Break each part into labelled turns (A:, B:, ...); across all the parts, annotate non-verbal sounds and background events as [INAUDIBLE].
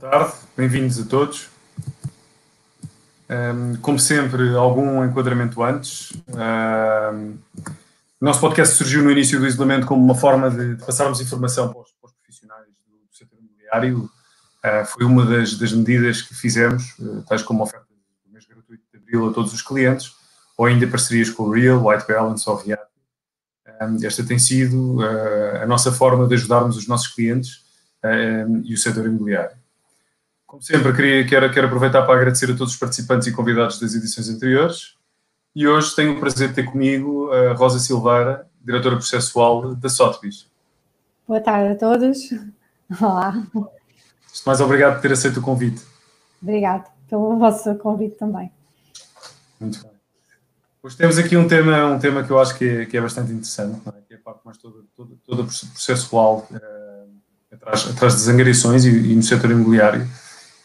A: tarde, bem-vindos a todos. como sempre, algum enquadramento antes. o nosso podcast surgiu no início do isolamento como uma forma de, de passarmos informação para os, para os profissionais do, setor imobiliário. Uh, foi uma das, das, medidas que fizemos, uh, tais como a oferta do mês gratuito de abril a todos os clientes, ou ainda parcerias com o Real, White Balance ou React. Um, esta tem sido uh, a nossa forma de ajudarmos os nossos clientes e o setor imobiliário. Como sempre, queria, quero, quero aproveitar para agradecer a todos os participantes e convidados das edições anteriores. E hoje tenho o prazer de ter comigo a Rosa Silveira, diretora processual da Sotheby's.
B: Boa tarde a todos. Olá.
A: Mais obrigado por ter aceito o convite.
B: Obrigado pelo vosso convite também.
A: Muito bem. Hoje temos aqui um tema, um tema que eu acho que é, que é bastante interessante, é? que é a parte mais toda, toda, toda processual uh, atrás, atrás das angariações e, e no setor imobiliário.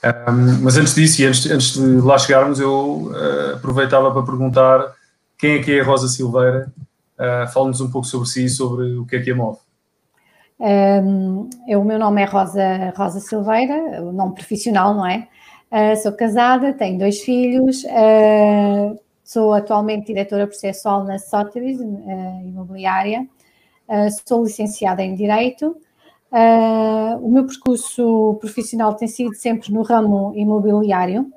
A: Um, mas antes disso, e antes, antes de lá chegarmos, eu uh, aproveitava para perguntar quem é que é a Rosa Silveira. Uh, Fala-nos um pouco sobre si e sobre o que é que a move.
B: Um, eu, o meu nome é Rosa, Rosa Silveira, o nome profissional, não é? Uh, sou casada, tenho dois filhos, uh, sou atualmente diretora processual na Sotheby's uh, Imobiliária, sou licenciada em Direito Uh, o meu percurso profissional tem sido sempre no ramo imobiliário.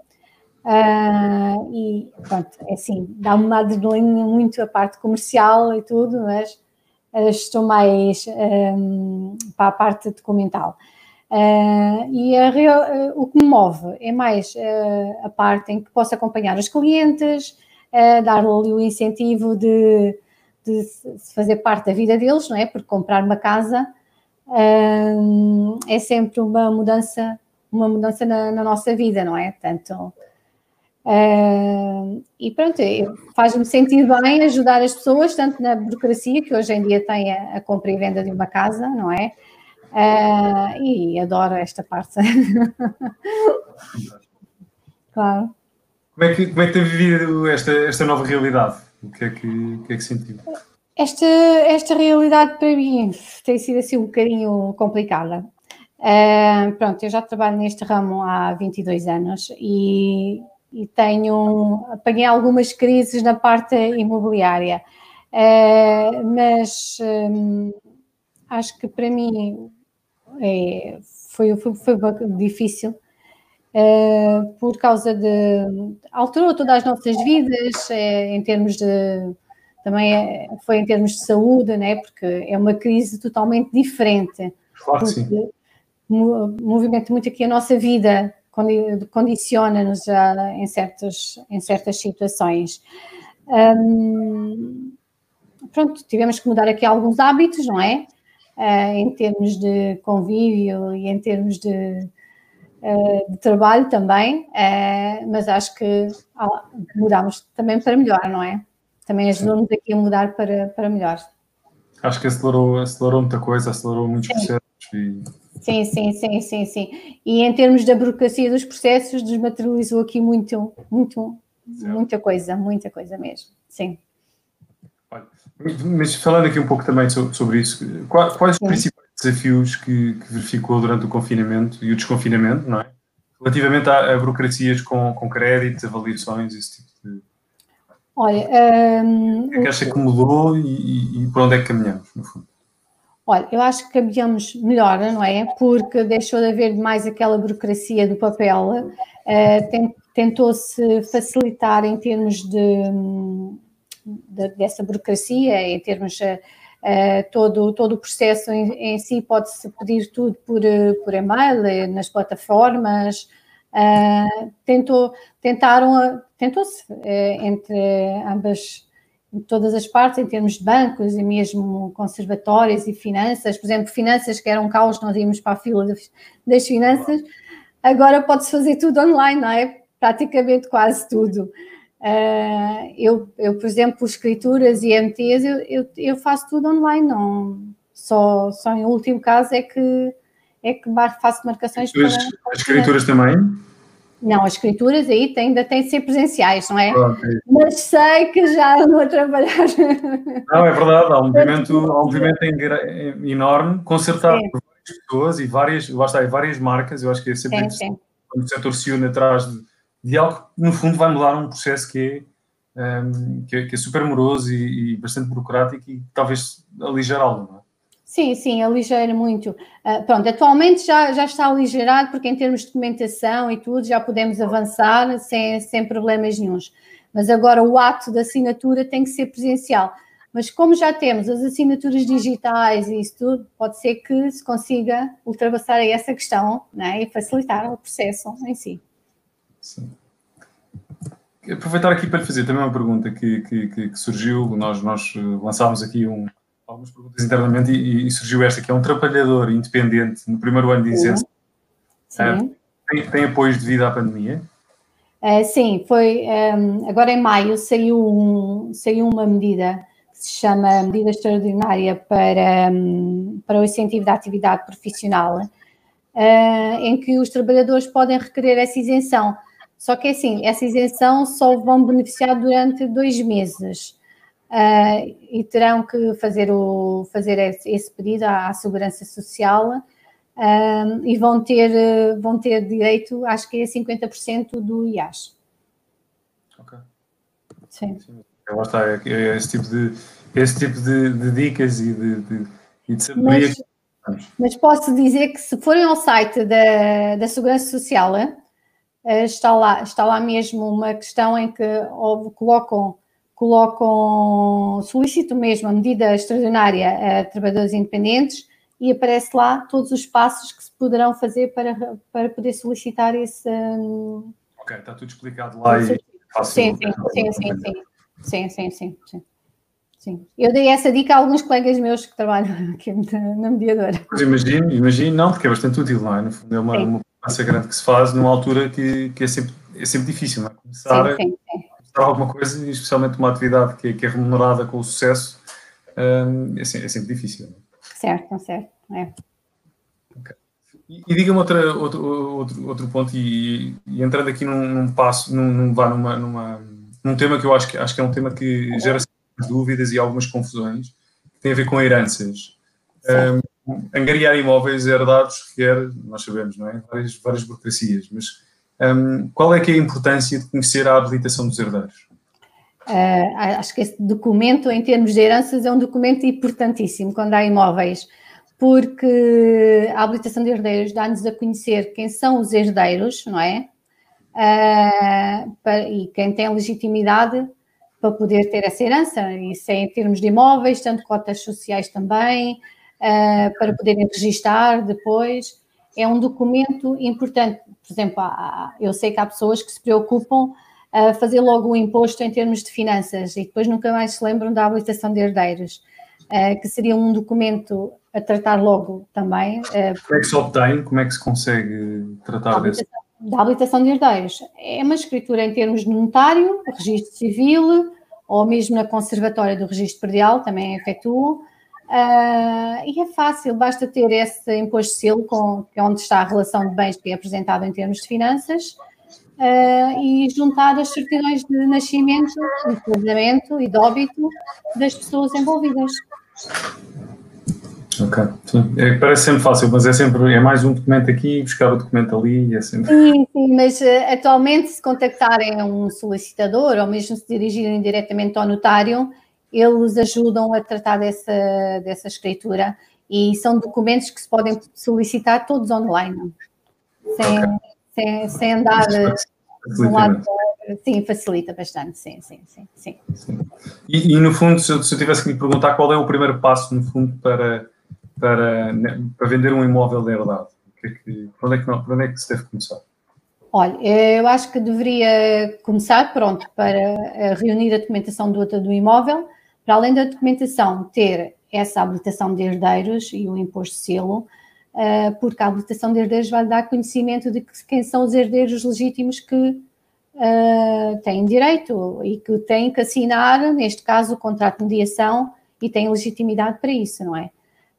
B: Uh, e pronto, é assim, dá-me uma adrenalina muito a parte comercial e tudo, mas uh, estou mais um, para a parte documental. E a, o que me move é mais a parte em que posso acompanhar os clientes, dar-lhe o incentivo de, de, fazer parte da vida deles, não é? Porque comprar uma casa é sempre uma mudança, uma mudança na, na nossa vida, não é? Tanto Uh, e pronto, faz-me sentir bem ajudar as pessoas, tanto na burocracia, que hoje em dia tem a, a compra e venda de uma casa, não é? Uh, e adoro esta parte. [LAUGHS] claro.
A: Como é, que, como é que tem vivido esta, esta nova realidade? O que é que, o que, é que sentiu?
B: Esta, esta realidade para mim tem sido assim um bocadinho complicada. Uh, pronto, eu já trabalho neste ramo há 22 anos e, e tenho, apanhei algumas crises na parte imobiliária, uh, mas um, acho que para mim é, foi, foi, foi difícil uh, por causa de. alterou todas as nossas vidas em termos de também é, foi em termos de saúde, né? porque é uma crise totalmente diferente.
A: Claro que sim.
B: Movimenta muito aqui a nossa vida, condiciona-nos em certas, em certas situações. Hum, pronto, tivemos que mudar aqui alguns hábitos, não é? Uh, em termos de convívio e em termos de, uh, de trabalho também, uh, mas acho que mudamos também para melhor, não é? Também ajudou-nos aqui a mudar para, para melhor.
A: Acho que acelerou, acelerou muita coisa, acelerou muitos processos. E...
B: Sim, sim, sim, sim, sim. E em termos da burocracia dos processos, desmaterializou aqui muito, muito, muita coisa, muita coisa mesmo. Sim.
A: Mas falando aqui um pouco também sobre isso, quais os principais desafios que, que, verificou durante o confinamento e o desconfinamento, não é? Relativamente a, a burocracias com, com créditos, avaliações, esse tipo de
B: Olha,
A: um, o que é que acha que mudou e, e, para onde é que caminhamos, no fundo?
B: Olha, eu acho que caminhamos melhor, não é? Porque deixou de haver mais aquela burocracia do papel, uh, tentou-se facilitar em termos de, de, dessa burocracia, em termos uh, todo, todo o processo em, em si pode-se pedir tudo por, por e-mail, nas plataformas, Uh, tentou, tentaram, tentou-se uh, entre ambas, todas as partes, em termos de bancos e mesmo conservatórios e finanças, por exemplo, finanças que eram um caos, nós íamos para a fila das, das finanças, agora pode-se fazer tudo online, não é? Praticamente quase tudo. Uh, eu, eu, por exemplo, escrituras e MTs, eu, eu, eu, faço tudo online, não, só, só em último caso é que é que faço marcações
A: para. As escrituras também?
B: Não, as escrituras aí tem, ainda têm de ser presenciais, não é? Okay. Mas sei que já [LAUGHS] ando a trabalhar.
A: Não, é verdade, há um movimento, há um movimento enorme, consertado por pessoas e várias, lá está, várias marcas, eu acho que é sempre sim, sim. quando o setor se une atrás de, de, algo que, no fundo, vai mudar um processo que é, um, que, é que, é, super moroso e, e, bastante burocrático e talvez aligerá-lo, não é?
B: Sim, sim, aligeira muito. Uh, pronto, atualmente já, já está aligerado, porque em termos de documentação e tudo, já podemos avançar sem, sem problemas nenhums. Mas agora o ato da assinatura tem que ser presencial. Mas como já temos as assinaturas digitais e isso tudo, pode ser que se consiga ultrapassar essa questão né, e facilitar o processo em si.
A: Sim. Aproveitar aqui para lhe fazer também uma pergunta que, que, que surgiu. Nós, nós lançámos aqui um, algumas perguntas internamente e, e, surgiu esta, que é um trabalhador independente no primeiro ano de isenção. Sim. Tem, tem apoios devido à pandemia?
B: Uh, sim, foi um, agora em maio saiu, um, saiu uma medida que se chama Medida Extraordinária para, um, para o incentivo da atividade profissional, uh, em que os trabalhadores podem requerer essa isenção. Só que assim, essa isenção só vão beneficiar durante dois meses uh, e terão que fazer, o, fazer esse pedido à, à Segurança Social uh, e vão ter, vão ter direito, acho que é 50% do IAS.
A: Ok. Sim. Sim. Lá está, é, é esse tipo de, esse tipo de, de dicas e de, de, e de sabedoria.
B: Mas, mas, posso dizer que se forem ao site da, da Segurança Social, eh, está lá, está lá mesmo uma questão em que colocam colocam, solicitam mesmo a medida extraordinária a trabalhadores independentes e aparece lá todos os passos que se poderão fazer para, para poder solicitar esse.
A: Ok, está tudo explicado lá e
B: fácil. Sim, sim, sim, sim, sim, sim, sim, Eu dei essa dica a alguns colegas meus que trabalham [LAUGHS] aqui na mediadora.
A: Imagino, imagino, não, porque é bastante útil, não é? No fundo, é uma, sim. grande que se faz numa altura que, que é, sempre, é sempre difícil, não é? Começar sim, sim, sim alguma coisa, e especialmente uma atividade que, que é remunerada com o sucesso, um, é, é, sempre difícil.
B: É? Certo, certo. É.
A: Okay. E, e diga-me outro, outro, outro ponto, e, e entrando aqui num, num passo, num, num, numa, numa, num tema que eu acho que, acho que é um tema que gera dúvidas e algumas confusões, que tem a ver com heranças. Um, angariar imóveis herdados requer, nós sabemos, não é? Várias, várias burocracias, mas um, qual é que é a importância de conhecer a habilitação dos herdeiros?
B: Uh, acho que esse documento, em termos de heranças, é um documento importantíssimo quando há imóveis, porque a habilitação de herdeiros dá-nos a conhecer quem são os herdeiros, não é? Uh, para, e quem tem legitimidade para poder ter essa herança, isso é em termos de imóveis, tanto cotas sociais também, uh, para poderem registar depois é um documento importante. Por exemplo, eu sei que há pessoas que se preocupam a fazer logo o imposto em termos de finanças e depois nunca mais se lembram da habilitação de herdeiros, eh, que seria um documento a tratar logo também.
A: Eh, Como é que se obtém? Como é que se consegue tratar desse?
B: Da habilitação de herdeiros. É uma escritura em termos de notário, registro civil, ou mesmo na conservatória do registro predial, também efetuam. Uh, e é fácil, basta ter esse imposto de selo, com, que é onde está a relação de bens que é apresentado em termos de finanças, uh, e juntar as certidões de nascimento, de casamento e de óbito das pessoas envolvidas.
A: Ok. É, parece sempre fácil, mas é sempre é mais um documento aqui, buscar o documento ali, é sempre.
B: Sim, sim, mas uh, atualmente se contactarem um solicitador ou mesmo se dirigirem diretamente ao notário, eles ajudam a tratar dessa, dessa escritura e são documentos que se podem solicitar todos online, sem, okay. sem, sem andar de um lado Sim, facilita bastante, sim, sim, sim. sim. sim.
A: E, e, no fundo, se eu, se eu, tivesse que lhe perguntar qual é o primeiro passo, no fundo, para, para, né, para vender um imóvel de herdade, que é que, por, onde é que, por onde é que se deve começar?
B: Olha, eu acho que deveria começar, pronto, para reunir a documentação do, do imóvel, para além da documentação, ter essa habilitação de herdeiros e o imposto de selo, eh, porque a habilitação de herdeiros vai dar conhecimento de quem são os herdeiros legítimos que uh, têm direito e que têm que assinar, neste caso, o contrato de mediação e têm legitimidade para isso, não é?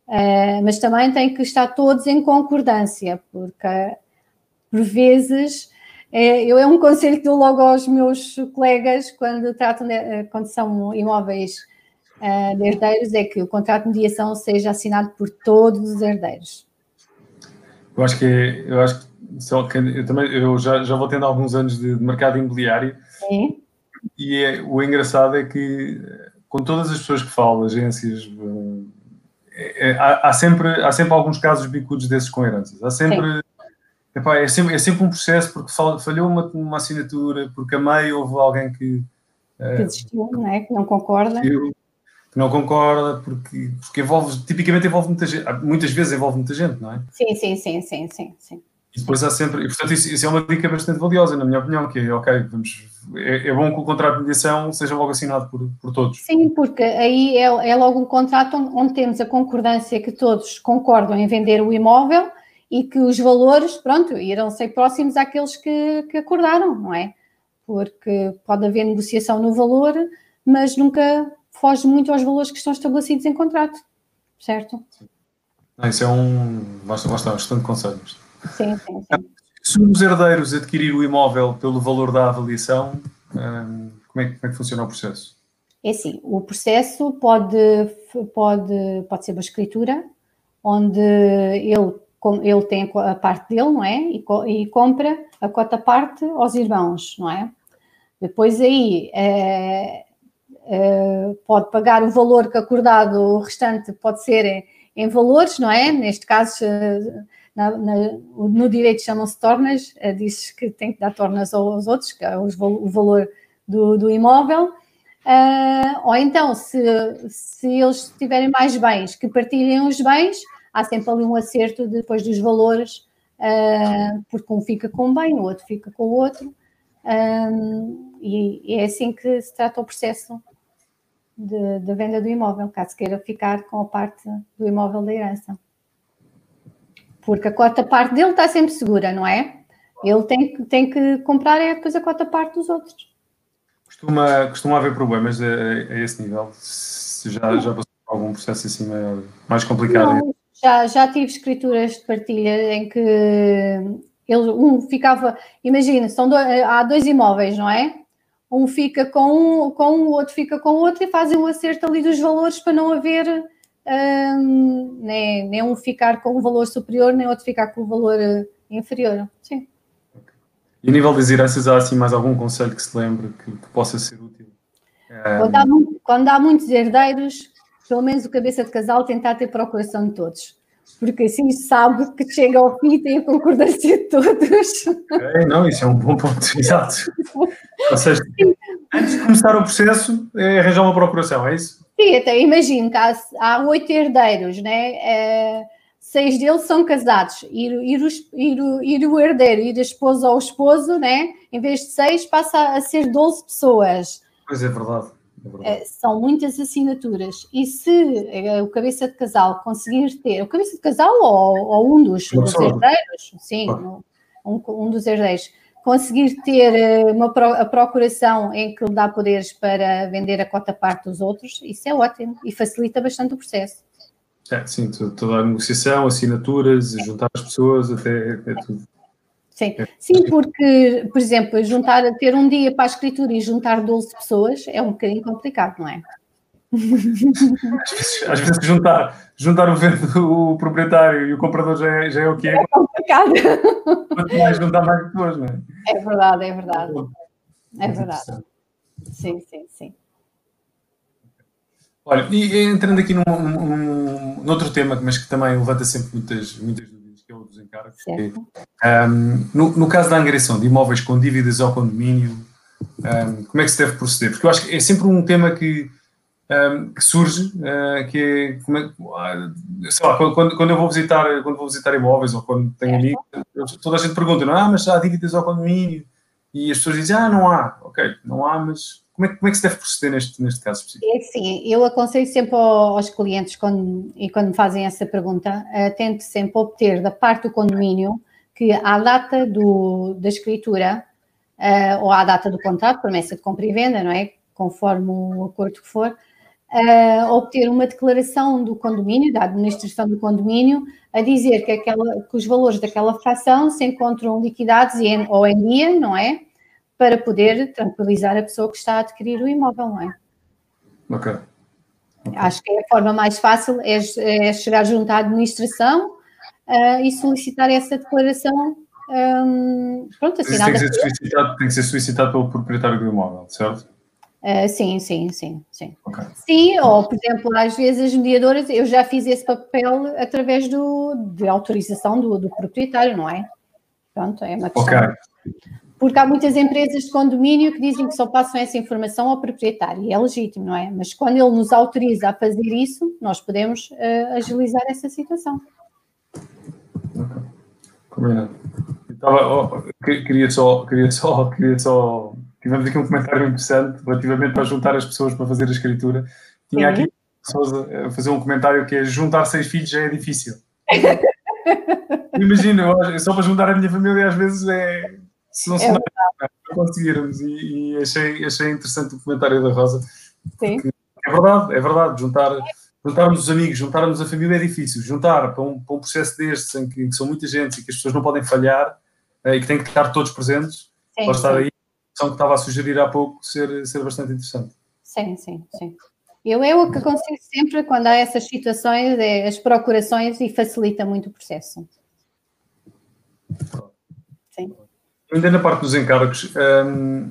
B: Uh, mas também têm que estar todos em concordância, porque por vezes eu é um [LAUGHS] conselho que dou logo aos meus colegas quando tratam de, quando são imóveis uh, de herdeiros é que o contrato de mediação seja assinado por todos os herdeiros.
A: Eu acho que é, eu acho que eu também eu já, já vou tendo alguns anos de, de mercado imobiliário Sim. e é, o engraçado é que com todas as pessoas que falam, agências, é, é, há, há, sempre, há sempre alguns casos bicudos desses com heranças. Há sempre, epá, é sempre, é sempre um processo porque falhou uma, uma assinatura, porque a meio houve alguém que.
B: Eh, que desistiu, não é? Que não concorda.
A: Que não concorda, porque, porque envolve, tipicamente envolve muita gente, muitas vezes envolve muita gente, não é?
B: Sim, sim, sim, sim, sim. sim.
A: E depois há sempre, e portanto isso, isso, é uma dica bastante valiosa, na minha opinião, que é, ok, vamos, é, é bom que o contrato de mediação seja logo assinado por, por todos.
B: Sim, porque aí é, é logo um contrato onde, onde, temos a concordância que todos concordam em vender o imóvel e que os valores, pronto, irão ser próximos àqueles que, que acordaram, não é? Porque pode haver negociação no valor, mas nunca foge muito aos valores que estão estabelecidos em contrato, certo?
A: Não, isso é um, basta, basta, um excelente conselho.
B: Sim, sim, sim.
A: Se os herdeiros adquirir o imóvel pelo valor da avaliação, hum, como é, como é que funciona o processo?
B: É assim, o processo pode, pode, pode ser uma escritura, onde ele, ele tem a parte dele, não é? E, e compra a cota parte aos irmãos, não é? Depois aí é, pode pagar o valor que acordado, o restante pode ser em, em valores, não é? Neste caso na, na, no direito chamam-se tornas, uh, diz que tem que dar tornas aos outros, que é os, o valor do, do imóvel. Uh, ou então, se, se eles tiverem mais bens, que partilhem os bens, há sempre ali um acerto depois dos valores, uh, porque um fica com um bem, o outro fica com o outro. e, é assim que se trata o processo da venda do imóvel, caso queira ficar com a parte do imóvel da herança porque a cota parte dele está sempre segura, não é? Ele tem que, tem que comprar é depois a cota parte dos outros.
A: Costuma, costuma haver problemas a, a esse nível? Se já, já passou por algum processo assim maior, mais complicado? Não,
B: já, já tive escrituras de partilha em que ele, um ficava, imagina, são dois, há dois imóveis, não é? Um fica com um, com o outro fica com o outro e fazem o um acerto ali dos valores para não haver um, nem, nem um ficar com um valor superior, nem outro ficar com um valor uh, inferior. Sim.
A: E a nível das heranças, há assim mais algum conselho que se lembre que, que possa ser útil?
B: Quando, há, quando há muitos herdeiros, pelo menos o cabeça de casal tentar ter procuração de todos porque assim sabe que chega ao fim e tem a concordância de todos.
A: É, não, isso é um bom ponto, [LAUGHS] exato. Ou seja, antes de começar o processo, é arranjar uma procuração, é isso?
B: Sim, até imagino que há, há oito herdeiros, né? É, seis deles são casados, ir, ir, ir, ir, o herdeiro, ir a esposa ao esposo, né? Em vez de seis, passa a ser 12 pessoas.
A: Pois é verdade. É
B: é, são muitas assinaturas. E se é, o cabeça de casal conseguir ter, o cabeça de casal ou, ou um dos, dos herdeiros, sim, um, um dos herdeiros, conseguir ter eh, uma, a procuração em que lhe dá poderes para vender a cota parte dos outros, isso é ótimo e facilita bastante o processo.
A: É, sim, toda a negociação, assinaturas, juntar as pessoas, até, até tudo.
B: Sim. É. sim, porque, por exemplo, juntar, ter um dia para a escritura e juntar 12 pessoas é um bocadinho complicado, não é?
A: Às vezes, às vezes juntar, juntar o, vendo, o proprietário e o comprador já é, já é o que é.
B: É complicado.
A: Quanto mais juntar, mais depois, não é?
B: É verdade, é verdade. É verdade. Sim, sim, sim.
A: Olha, e entrando aqui num, num, num, outro tema, mas que também levanta sempre muitas, muitas que um, no, no, caso da angariação de imóveis com dívidas ao condomínio, um, como é que se deve proceder? Porque eu acho que é sempre um tema que um, que surge, uh, que é, é sei lá, quando, quando eu vou visitar, quando vou visitar imóveis ou quando tenho amigos, toda a gente pergunta, não, ah, mas há dívidas ao condomínio? E as pessoas dizem, ah, não há, ok, não há, mas como é, como é que se deve proceder neste, neste caso específico?
B: É sim, eu aconselho sempre aos clientes, quando, e quando me fazem essa pergunta, uh, tento sempre obter da parte do condomínio que à data do, da escritura uh, ou à data do contrato, promessa de compra e venda, não é? Conforme o acordo que for, uh, obter uma declaração do condomínio, da administração do condomínio, a dizer que, aquela, que os valores daquela fração se encontram liquidados em, ou em dia, não é? Para poder tranquilizar a pessoa que está a adquirir o imóvel, não é?
A: Ok.
B: okay. Acho que é a forma mais fácil é, é chegar junto à administração uh, e solicitar essa declaração. Um, pronto,
A: assinada. Tem que, ser solicitado, tem que ser solicitado pelo proprietário do imóvel, certo?
B: Uh, sim, sim, sim, sim. Okay. Sim, ou por exemplo, às vezes as mediadoras, eu já fiz esse papel através do, de autorização do, do proprietário, não é? Pronto, é uma questão. Okay. Porque há muitas empresas de condomínio que dizem que só passam essa informação ao proprietário, e é legítimo, não é? Mas quando ele nos autoriza a fazer isso, nós podemos uh, agilizar essa situação.
A: Ok, combinado. Estava, oh, queria só, queria só, queria só. Tivemos aqui um comentário interessante relativamente para juntar as pessoas para fazer a escritura. Tinha aqui pessoas a fazer um comentário que é juntar seis filhos já é difícil. [LAUGHS] Imagina, só para juntar a minha família às vezes é. Se não se é não, conseguirmos. E, e, achei, achei interessante o comentário da Rosa. Sim. É verdade, é verdade. Juntar, juntarmos os amigos, juntarmos a família é difícil. Juntar para um, para um processo destes em que, que, são muita gente e que as pessoas não podem falhar eh, e que têm que estar todos presentes, sim, pode estar sim. aí. A que estava a sugerir há pouco ser, ser bastante interessante.
B: Sim, sim, sim. Eu é o que aconselho sempre quando há essas situações, é as procurações e facilita muito o processo.
A: Ainda na parte dos encargos, hum,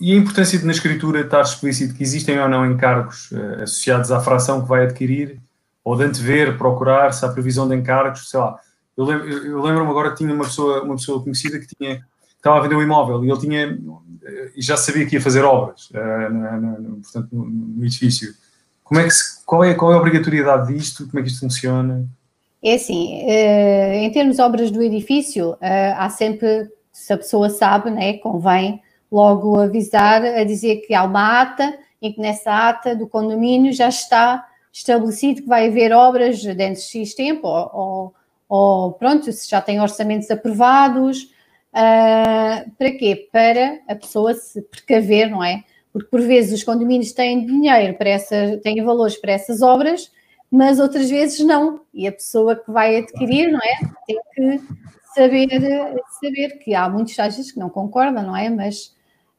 A: e a importância de na escritura estar explícito que existem ou não encargos uh, associados à fração que vai adquirir, ou de antever, procurar, se há previsão de encargos, sei lá. Eu, lembro, eu lembro-me agora que tinha uma pessoa, uma pessoa conhecida que tinha que estava a vender um imóvel e ele tinha e já sabia que ia fazer obras uh, no, no, portanto, no, no, edifício. Como é que se, qual, é, qual é a obrigatoriedade disto? Como é que isto funciona?
B: É assim, uh, em termos de obras do edifício, há sempre, se a pessoa sabe, né, convém logo avisar, a dizer que há uma ata e que nessa ata do condomínio já está estabelecido que vai haver obras dentro de X tempo, ou, ou, pronto, se já tem orçamentos aprovados, Uh, para quê? Para a pessoa se precaver, não é? Porque por vezes os condomínios têm dinheiro para essas, têm valores para essas obras, mas outras vezes não. E a pessoa que vai adquirir, não é? Tem que saber, saber que há muitos agentes que não concordam, não é? Mas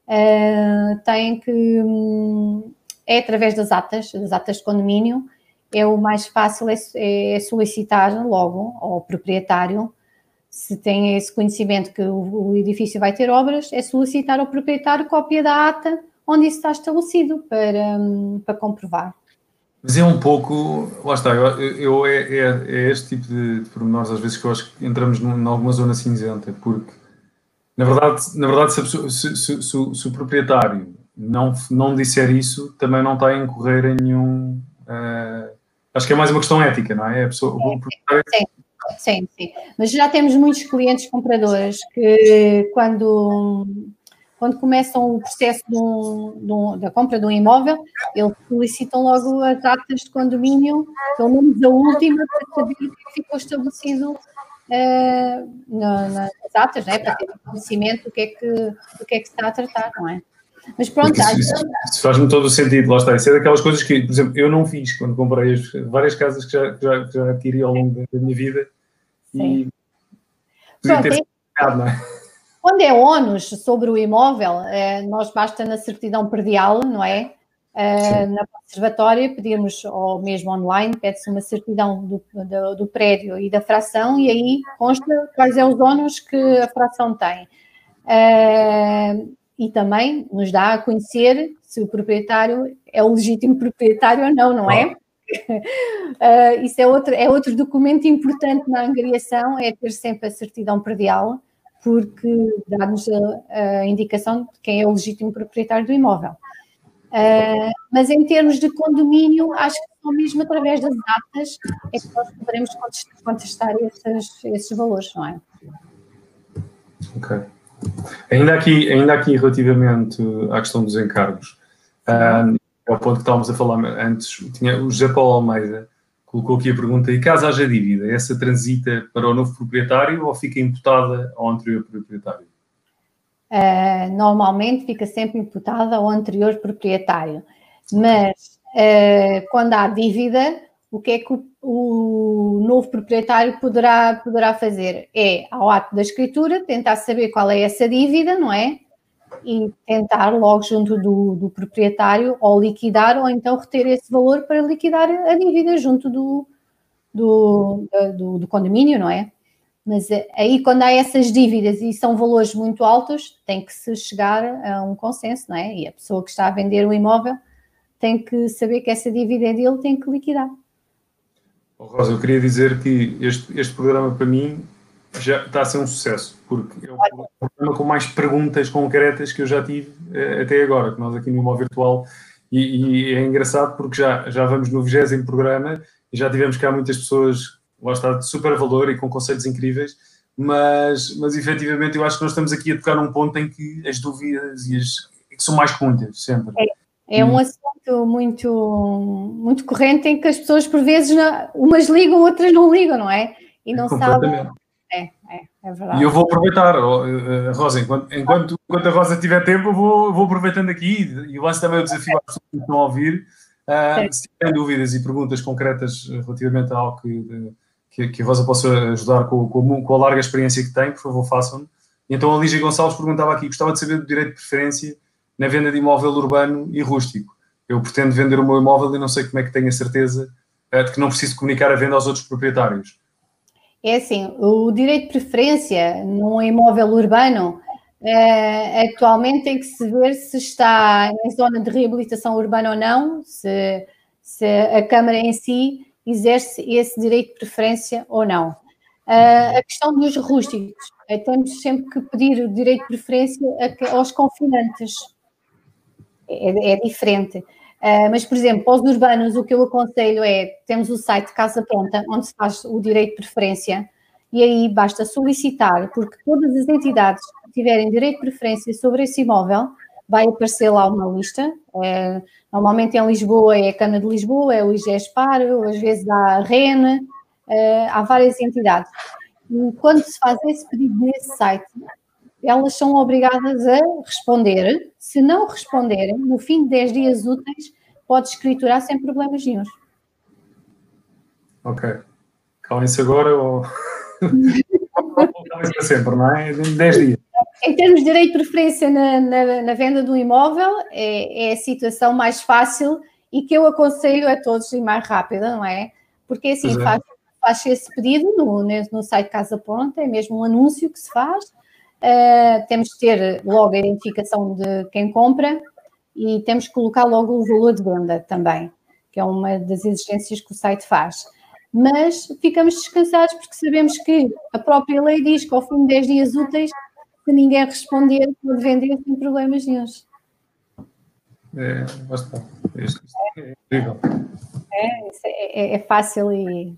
B: uh, tem que. Um, é através das atas, das atas de condomínio, é o mais fácil é, é solicitar logo ao proprietário se tem esse conhecimento que o, o, edifício vai ter obras, é solicitar ao proprietário cópia da ata onde isso está estabelecido para, hum, para comprovar.
A: Mas é um pouco, lá está, eu, eu é, é, é, este tipo de, de pormenores às vezes que eu acho que entramos em alguma zona cinzenta, porque na verdade, na verdade se, se, se, se, o proprietário não, não disser isso, também não está a incorrer em nenhum. Uh, acho que é mais uma questão ética, não é? A pessoa, sim, proprietário sim.
B: Sim, sim. Mas já temos muitos clientes compradores que, quando, quando começam o processo de um, de um, da compra de um imóvel, eles solicitam logo as atas de condomínio, pelo menos a última, para saber o que é ficou estabelecido uh, nas atas, né? para ter conhecimento do que, é que, do que é que se está a tratar, não é? Mas pronto. Isso,
A: isso, isso faz-me todo o sentido, lá está. Isso é daquelas coisas que, por exemplo, eu não fiz quando comprei as, várias casas que já, já, já adquiri ao longo da minha vida Sim.
B: E Pronto, é, quando é ónus sobre o imóvel, é, nós basta na certidão perdial, não é? É, na conservatória pedimos, ou mesmo online, pede-se uma certidão do, do, do, prédio e da fração, e aí consta quais são os ónus que a fração tem. É, e também nos dá a conhecer se o proprietário é o legítimo proprietário ou não, não é? uh, [LAUGHS] isso é outro, é outro documento importante na angariação, é ter sempre a certidão predial, porque dá-nos a, a, indicação de quem é o legítimo proprietário do imóvel. Uh, mas em termos de condomínio, acho que só mesmo através das datas é que nós poderemos contestar esses, esses valores, não é?
A: Ok. Ainda aqui, ainda aqui relativamente à questão dos encargos, uh, é o ponto que estávamos a falar antes. Tinha, o José Paulo Almeida colocou aqui a pergunta: e caso haja dívida, essa transita para o novo proprietário ou fica imputada ao anterior proprietário?
B: Uh, normalmente fica sempre imputada ao anterior proprietário, mas uh, quando há dívida, o que é que o, o, novo proprietário poderá, poderá fazer? É, ao ato da escritura, tentar saber qual é essa dívida, não é? E tentar logo junto do, do, proprietário ou liquidar ou então reter esse valor para liquidar a dívida junto do, do, do, do condomínio, não é? Mas eh, aí, quando há essas dívidas e são valores muito altos, tem que se chegar a um consenso, não é? E a pessoa que está a vender o imóvel tem que saber que essa dívida é dele, tem que liquidar.
A: Oh, Rosa, eu queria dizer que este, este programa, para mim, já está a ser um sucesso, porque é o programa com mais perguntas concretas que eu já tive eh, até agora, que nós aqui no Imóvel Virtual, e, e, é engraçado porque já, já vamos no 20 programa e já tivemos cá muitas pessoas, lá está, de super valor e com conselhos incríveis, mas, mas efetivamente eu acho que nós estamos aqui a tocar num ponto em que as dúvidas e as, que são mais muitas, sempre.
B: É, é um assunto muito, muito corrente em que as pessoas, por vezes, umas ligam, outras não ligam, não é? E não [LAUGHS] sabem é, é, é verdade.
A: E eu vou aproveitar, eh, Rosa, enquanto, enquanto, enquanto a Rosa tiver tempo, eu vou, vou aproveitando aqui e lanço também o desafio às pessoas que estão a ouvir. Uh, se tiverem dúvidas e perguntas concretas relativamente a algo que, que, que a Rosa possa ajudar com, com, com, a larga experiência que tem, por favor, façam-no. Então a Lígia Gonçalves perguntava aqui, gostava de saber do direito de preferência na venda de imóvel urbano e rústico. Eu pretendo vender o meu imóvel e não sei como é que tenho a certeza uh, de que não preciso comunicar a venda aos outros proprietários.
B: É assim, o direito de preferência num imóvel urbano é, atualmente tem que se ver se está em zona de reabilitação urbana ou não, se, se a Câmara em si exerce esse direito de preferência ou não. Uh, a questão dos rústicos, é, temos sempre que pedir o direito de preferência aos confinantes. É, é diferente. Uh, mas, por exemplo, para os urbanos, o que eu aconselho é: temos o site Casa Pronta, onde se faz o direito de preferência, e aí basta solicitar, porque todas as entidades que tiverem direito de preferência sobre esse imóvel, vai aparecer lá uma lista. É, normalmente em Lisboa é a Câmara de Lisboa, é o IGESPAR, às vezes há a REN, é, há várias entidades. E quando se faz esse pedido nesse site, elas são obrigadas a responder. Se não responderem, no fim de 10 dias úteis, pode escriturar sem problemas nenhums.
A: Ok. Calem-se agora ou. Calem-se [LAUGHS] para sempre, não é? Em 10 dias.
B: Em termos de direito de preferência na, na, na venda do imóvel, é, é, a situação mais fácil e que eu aconselho a todos e mais rápida, não é? Porque assim, é. faz, faz esse pedido no, no site Casa Ponta, é mesmo um anúncio que se faz, uh, temos que ter logo a identificação de quem compra e temos que colocar logo o valor de venda também, que é uma das exigências que o site faz. Mas ficamos descansados porque sabemos que a própria lei diz que ao fim de 10 dias úteis, se ninguém responder, pode vender sem problemas nenhums.
A: É, bastante. É incrível.
B: É, é, é, fácil e,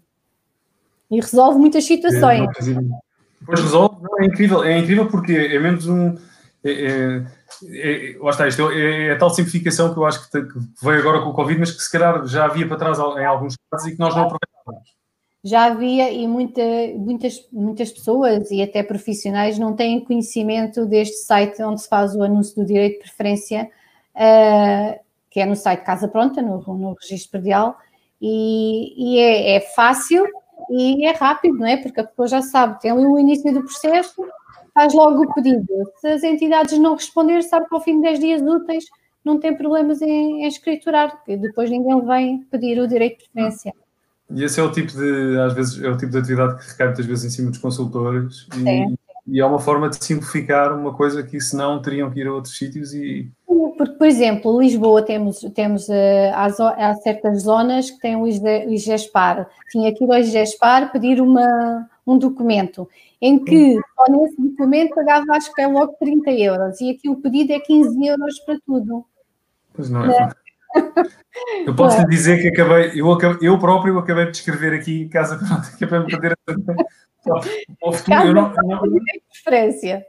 B: e resolve muitas situações.
A: É, Pois resolve, não, é incrível, é incrível porque é menos um. É, é, é, lá está, isto é, é, a tal simplificação que eu acho que, que, veio agora com o Covid, mas que se calhar já havia para trás em alguns casos e que nós não aproveitávamos.
B: Já havia e muita, muitas, muitas pessoas e até profissionais não têm conhecimento deste site onde se faz o anúncio do direito de preferência, uh, que é no site Casa Pronta, no, no registro predial, e, e é, é fácil e é rápido, não é? Porque a pessoa já sabe, tem ali o início do processo, faz logo o pedido. Se as entidades não responderem, sabe que ao fim de 10 dias úteis não tem problemas em, em escriturar, porque depois ninguém vem pedir o direito de preferência.
A: E esse é o tipo de, às vezes, é o tipo de atividade que recai muitas vezes em cima dos consultores e, e, é uma forma de simplificar uma coisa que senão teriam que ir a outros sítios e...
B: Porque, por exemplo, Lisboa temos, temos uh, há, há, certas zonas que têm o IGESPAR. Tinha que ir ao IGESPAR pedir uma, um documento em que só nesse documento pagava acho que é logo 30 euros e aqui o pedido é 15 euros para tudo.
A: Pois não é. Eu posso lhe é. dizer que acabei, eu, eu próprio acabei de escrever aqui casa [LAUGHS] que é para me perder
B: futuro. Eu não, não, preferência.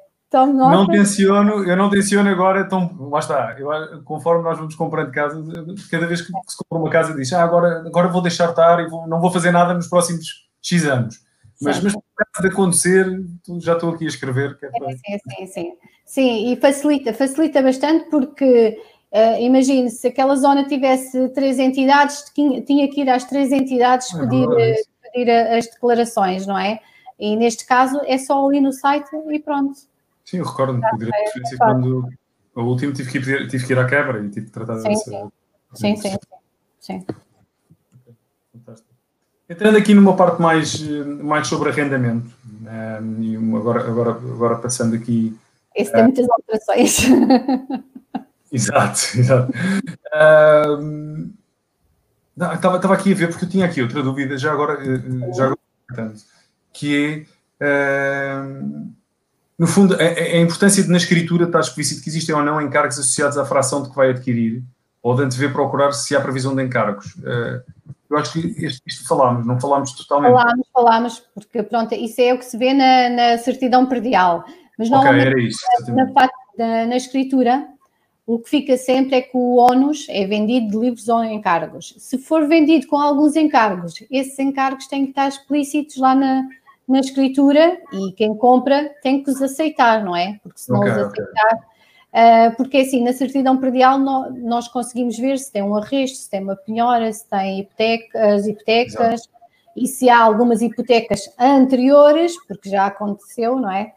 A: não tenciono, eu não tenciono agora, então, lá está, eu, conforme nós vamos comprando casa, cada vez que se compra uma casa diz, ah, agora, agora vou deixar estar e vou, não vou fazer nada nos próximos X anos. Mas, mas de acontecer, já estou aqui a escrever. É
B: para... sim, sim, sim. Sim, e facilita, facilita bastante porque Uh, Imagine se aquela zona tivesse três entidades, tinha que ir às três entidades pedir, é pedir as declarações, não é? E neste caso é só ali no site e pronto.
A: Sim, eu recordo-me que o é, quando o último tive que, ir, tive que ir à quebra e tive que tratar
B: sim, dessa. Sim, sim, sim. sim.
A: Fantástico. Entrando aqui numa parte mais, mais sobre arrendamento, um, e agora, agora, agora passando aqui.
B: Esse tem uh, muitas alterações. [LAUGHS]
A: exato, exato. Um, estava, estava aqui a ver, porque eu tinha aqui outra dúvida, já agora, eh, já agora que é, um, no fundo, a, a, importância de na escritura estar explícito que existem ou não encargos associados à fração de que vai adquirir, ou de antever procurar se há previsão de encargos. Uh, eu acho que isto, isto falámos, não falámos totalmente.
B: Falámos, falámos, porque pronto, isso é o que se vê na, na certidão predial. Mas não
A: okay, era isso,
B: na, na, na, escritura, o que fica sempre é que o ónus é vendido de livros ou encargos. Se for vendido com alguns encargos, esses encargos têm que estar explícitos lá na, na escritura e quem compra tem que os aceitar, não é? Porque se não okay, os aceitar. Okay Uh, porque assim, na certidão predial no, nós conseguimos ver se tem um arresto, se tem uma penhora, se tem hipoteca, as hipotecas Exato. e se há algumas hipotecas anteriores, porque já aconteceu, não é?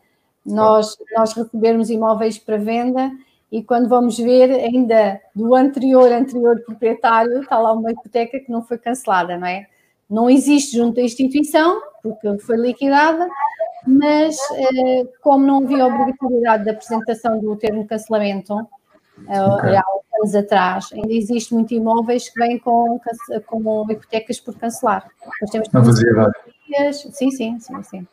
B: Nós, nós recebermos imóveis para venda e quando vamos ver ainda do anterior, anterior proprietário, está lá uma hipoteca que não foi cancelada, não é? Não existe junto à instituição, porque foi liquidada, mas eh, como não havia obrigatoriedade da apresentação do termo de cancelamento, eh, okay. há anos atrás, ainda existe muitos imóveis que vêm com, com hipotecas por cancelar.
A: Nós temos não fazia
B: Sim, sim, sim, sim, sim.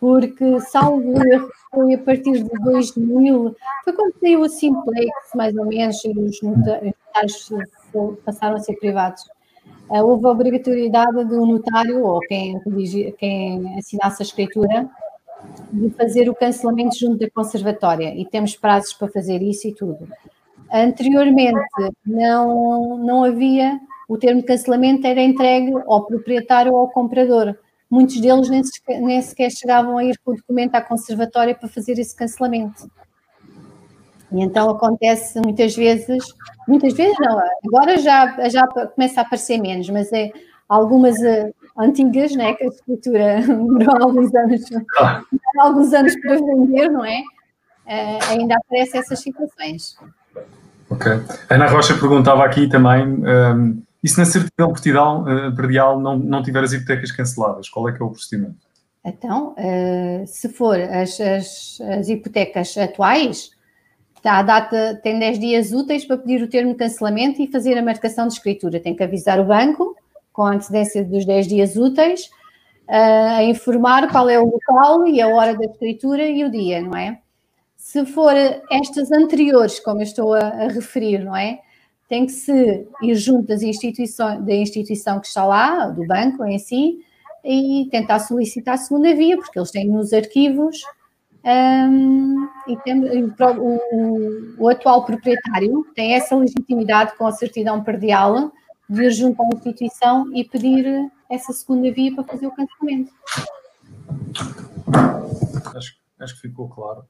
B: Porque, salvo erro, foi a partir de 2000, foi quando saiu o Simplex, mais ou menos, e os notários passaram a ser privados. Eh, houve a obrigatoriedade do notário ou quem, quem assinasse a escritura de fazer o cancelamento junto da conservatória e temos prazos para fazer isso e tudo. Anteriormente não, não havia, o termo de cancelamento era entregue ao proprietário ou ao comprador. Muitos deles nem nem sequer chegavam a ir com o documento à conservatória para fazer esse cancelamento. E então acontece muitas vezes, muitas vezes não, agora já, já começa a aparecer menos, mas é algumas uh, antigas, né, que a escritura [LAUGHS] demorou alguns anos, alguns anos para vender, não é? Uh, ainda aparecem essas situações.
A: Ok. Ana Rocha perguntava aqui também, um, ehm, e se na certidão perdial, uh, perdial não, não tiver as hipotecas canceladas, qual é que é o procedimento?
B: Então, uh, se for as, as, as hipotecas atuais, a data tem 10 dias úteis para pedir o termo de cancelamento e fazer a marcação de escritura. Tem que avisar o banco com antecedência dos 10 dias úteis, uh, a informar qual é o local e a hora da escritura e o dia, não é? Se for estas anteriores, como eu estou a, a referir, não é? Tem que se ir junto das instituições, da instituição que está lá, do banco em si, e tentar solicitar a segunda via, porque eles têm nos arquivos um, e tem, o, o, o, atual proprietário tem essa legitimidade com a certidão perdial de ir junto à instituição e pedir essa segunda via para fazer o cancelamento.
A: Acho, acho que ficou claro.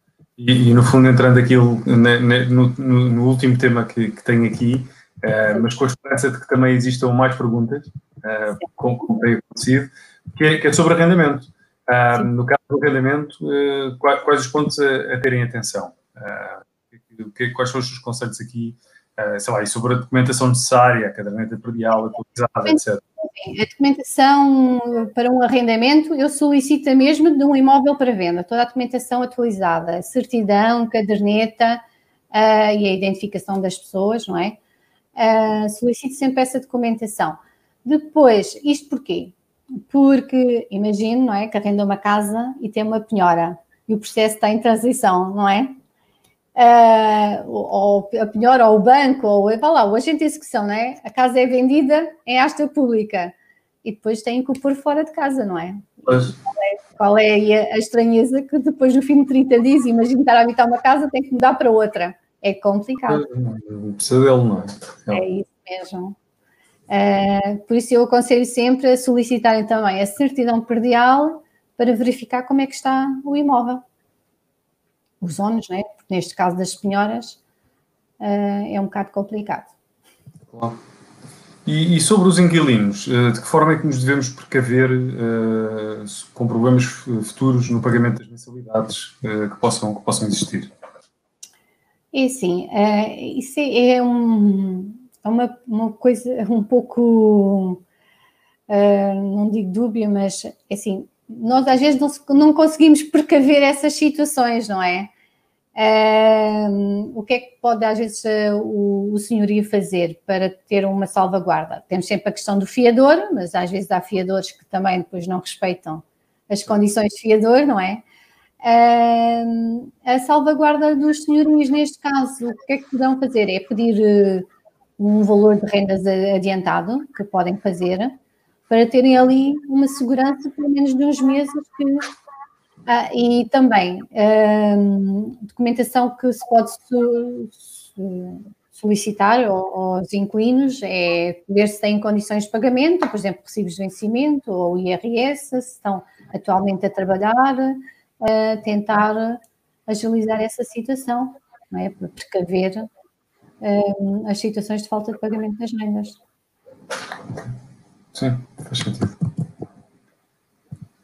A: E, e, no fundo, entrando aqui no, no, no último tema que, que tenho aqui, uh, mas com a esperança de que também existam mais perguntas, uh, como, como tem acontecido, que é, que é sobre arrendamento. Uh, no caso do arrendamento, uh, quais, quais, os pontos a, a terem atenção? Uh, que, quais são os conselhos aqui? Sei lá, e sobre a documentação necessária, a caderneta predial atualizada, etc.
B: A documentação para um arrendamento, eu solicito a mesma de um imóvel para venda, toda a documentação atualizada, certidão, caderneta e a identificação das pessoas, não é? solicito sempre essa documentação. Depois, isto porquê? porque imagino, não é, que arrenda uma casa e tem uma penhora e o processo está em transição, não é? Uh, ou a penhora, ou o banco, ou vá lá, o agente de execução, não é? A casa é vendida em asta pública e depois tem que o pôr fora de casa, não é? Pois. Qual é, qual é a, estranheza que depois no fim de 30 dias, imagina estar a habitar uma casa, tem que mudar para outra. É complicado.
A: Precisa dele, não
B: é? É isso mesmo. Uh, por isso eu aconselho sempre a solicitarem também a certidão perdial para verificar como é que está o imóvel. Os ONUs, né? Porque neste caso das penhoras uh, é um bocado complicado.
A: Claro. E, e, sobre os inquilinos, uh, de que forma é que nos devemos precaver com problemas futuros no pagamento das mensalidades que, possam, que possam existir?
B: É assim, isso é, é um, é uma, uma coisa um pouco uh, não digo dúbia, mas assim, nós às vezes não, não conseguimos precaver essas situações, não é? Uh, o que é que pode às vezes o, o senhorio fazer para ter uma salvaguarda? Temos sempre a questão do fiador, mas às vezes há fiadores que também depois não respeitam as condições de fiador, não é? Uh, a salvaguarda dos senhorios, neste caso, o que é que poderão fazer? É pedir uh, um valor de rendas adiantado, que podem fazer, para terem ali uma segurança pelo menos de uns meses que, ah, e também uh, documentação que se pode solicitar aos inquilinos é ver se têm condições de pagamento, por exemplo, recibos de vencimento ou IRS, se estão atualmente a trabalhar, uh, tentar agilizar essa situação, não é? para precaver uh, as situações de falta de pagamento das rendas.
A: Sim, faz sentido.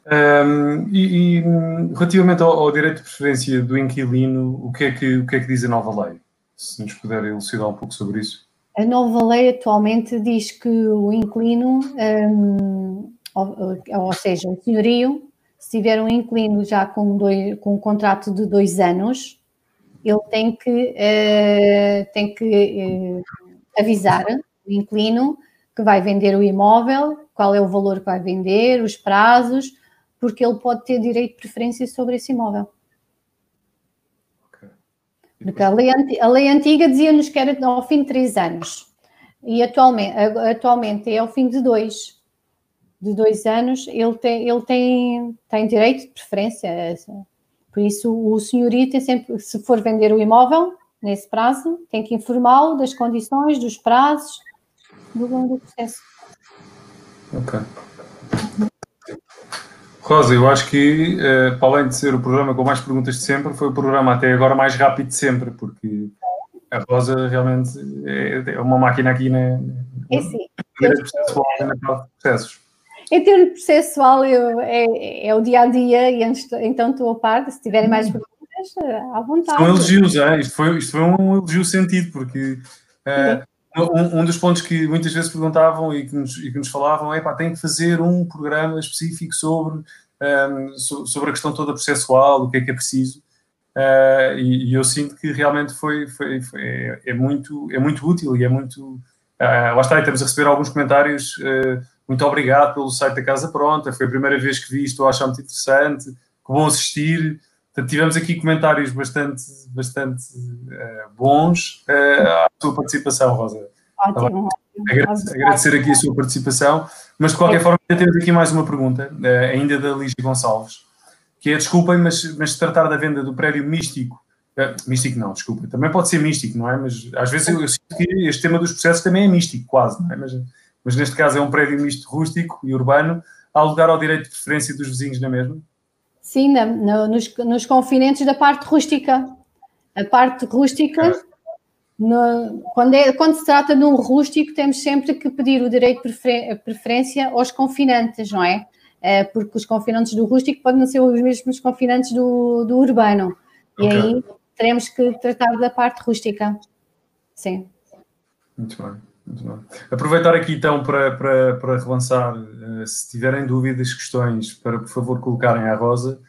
A: Um, e, e, relativamente ao, ao, direito de preferência do inquilino, o que, é que, o que é que diz a nova lei? Se nos puder elucidar um pouco sobre isso.
B: A nova lei atualmente diz que o inquilino, um, ou, ou, seja, o senhorio, se tiver um inquilino já com, dois, com um contrato de dois anos, ele tem que, uh, tem que uh, avisar o inquilino que vai vender o imóvel, qual é o valor que vai vender, os prazos, porque ele pode ter direito de preferência sobre esse imóvel. Porque a lei, a lei antiga dizia-nos que era ao fim de três anos e atualmente, atualmente é ao fim de dois. De dois anos, ele tem, ele tem, tem direito de preferência. Por isso, o senhorio tem sempre, se for vender o imóvel nesse prazo, tem que informá-lo das condições, dos prazos, do longo processo.
A: Ok. Rosa, eu acho que, uh, para além de ser o programa com mais perguntas de sempre, foi o programa até agora mais rápido de sempre, porque a Rosa realmente é, é uma máquina aqui na,
B: é sim.
A: processual na processos.
B: Em termos processual, eu, é, é, o dia a dia, e antes, então estou a par. Se tiverem mais perguntas, à vontade.
A: São elogios, é? isto, foi, isto foi um elogio sentido, porque uh, um, um, dos pontos que muitas vezes perguntavam e que nos, e que nos falavam é pá, tem que fazer um programa específico sobre, um, sobre a questão toda processual, o que é que é preciso. Uh, e, e, eu sinto que realmente foi, foi, foi é, é, muito, é muito útil e é muito. Uh, lá está, estamos a receber alguns comentários. Uh, muito obrigado pelo site da Casa Pronta. Foi a primeira vez que vi, estou a achar muito interessante. Que bom assistir. Portanto, tivemos aqui comentários bastante, bastante uh, bons uh, à sua participação, Rosa.
B: Ótimo.
A: Agradecer, agradecer aqui a sua participação, mas de qualquer é. forma ainda temos aqui mais uma pergunta, uh, ainda da Lígia Gonçalves, que é, desculpem, mas, mas se tratar da venda do prédio místico, místico não, desculpa, também pode ser místico, não é? Mas às vezes eu, eu sinto que este tema dos processos também é místico, quase, não é? Mas, mas neste caso é um prédio misto rústico e urbano, há lugar ao direito de preferência dos vizinhos na mesma?
B: Sim, na, no, nos, nos confinantes da parte rústica. A parte rústica, no, quando, é, quando se trata de um rústico, temos sempre que pedir o direito de preferência aos confinantes, não é? é? Porque os confinantes do rústico podem não ser os mesmos confinantes do, do urbano. E okay. aí teremos que tratar da parte rústica. Sim.
A: Muito bem. Aproveitar aqui então para, para, para relançar, uh, se tiverem dúvidas, questões, para por favor colocarem à Rosa.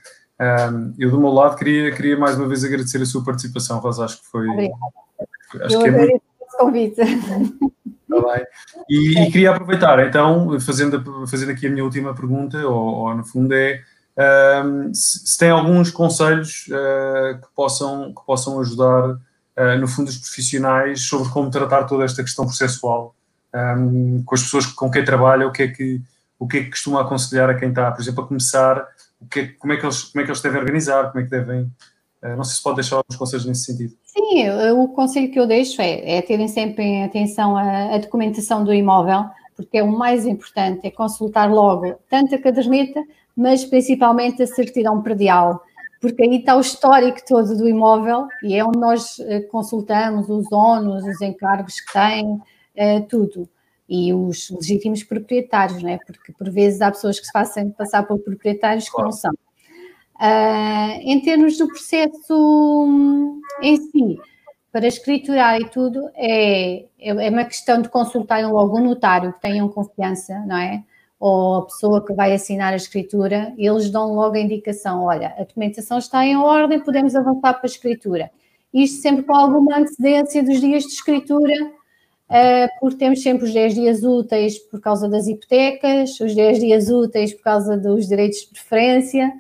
A: Eu do meu lado queria, queria mais uma vez agradecer a sua participação, Rosa, acho que foi.
B: Obrigada. Acho eu que é muito... esse convite.
A: Tá. E, e, queria aproveitar então, fazendo, fazendo aqui a minha última pergunta, ou, ou no fundo é um, se, se, tem alguns conselhos uh, que, possam, que possam ajudar eh, no fundo, os profissionais sobre como tratar toda esta questão processual um, ehm, com as pessoas com quem trabalha, o que é que, o que, é que costuma aconselhar a quem está, por exemplo, a começar, o que é, como, é que eles, como é que eles devem organizar, como é que devem. Uh, não sei se pode deixar alguns conselhos nesse sentido.
B: Sim, o conselho que eu deixo é, é terem sempre atenção à documentação do imóvel, porque é o mais importante, é consultar logo tanto a caderneta, mas principalmente a certidão predial porque aí está o histórico todo do imóvel e é onde nós eh, consultamos os ONUs, os encargos que têm, eh, tudo. E os legítimos proprietários, não é? Porque por vezes há pessoas que se fazem passar por proprietários que não são. Uh, em termos do processo em si, para escriturar e tudo, é, é, é uma questão de consultarem logo um notário que tenham confiança, não é? Ou a pessoa que vai assinar a escritura, eles dão logo a indicação: olha, a documentação está em ordem, podemos avançar para a escritura. Isto sempre com alguma antecedência dos dias de escritura, uh, porque temos sempre os 10 dias úteis por causa das hipotecas, os 10 dias úteis por causa dos direitos de preferência.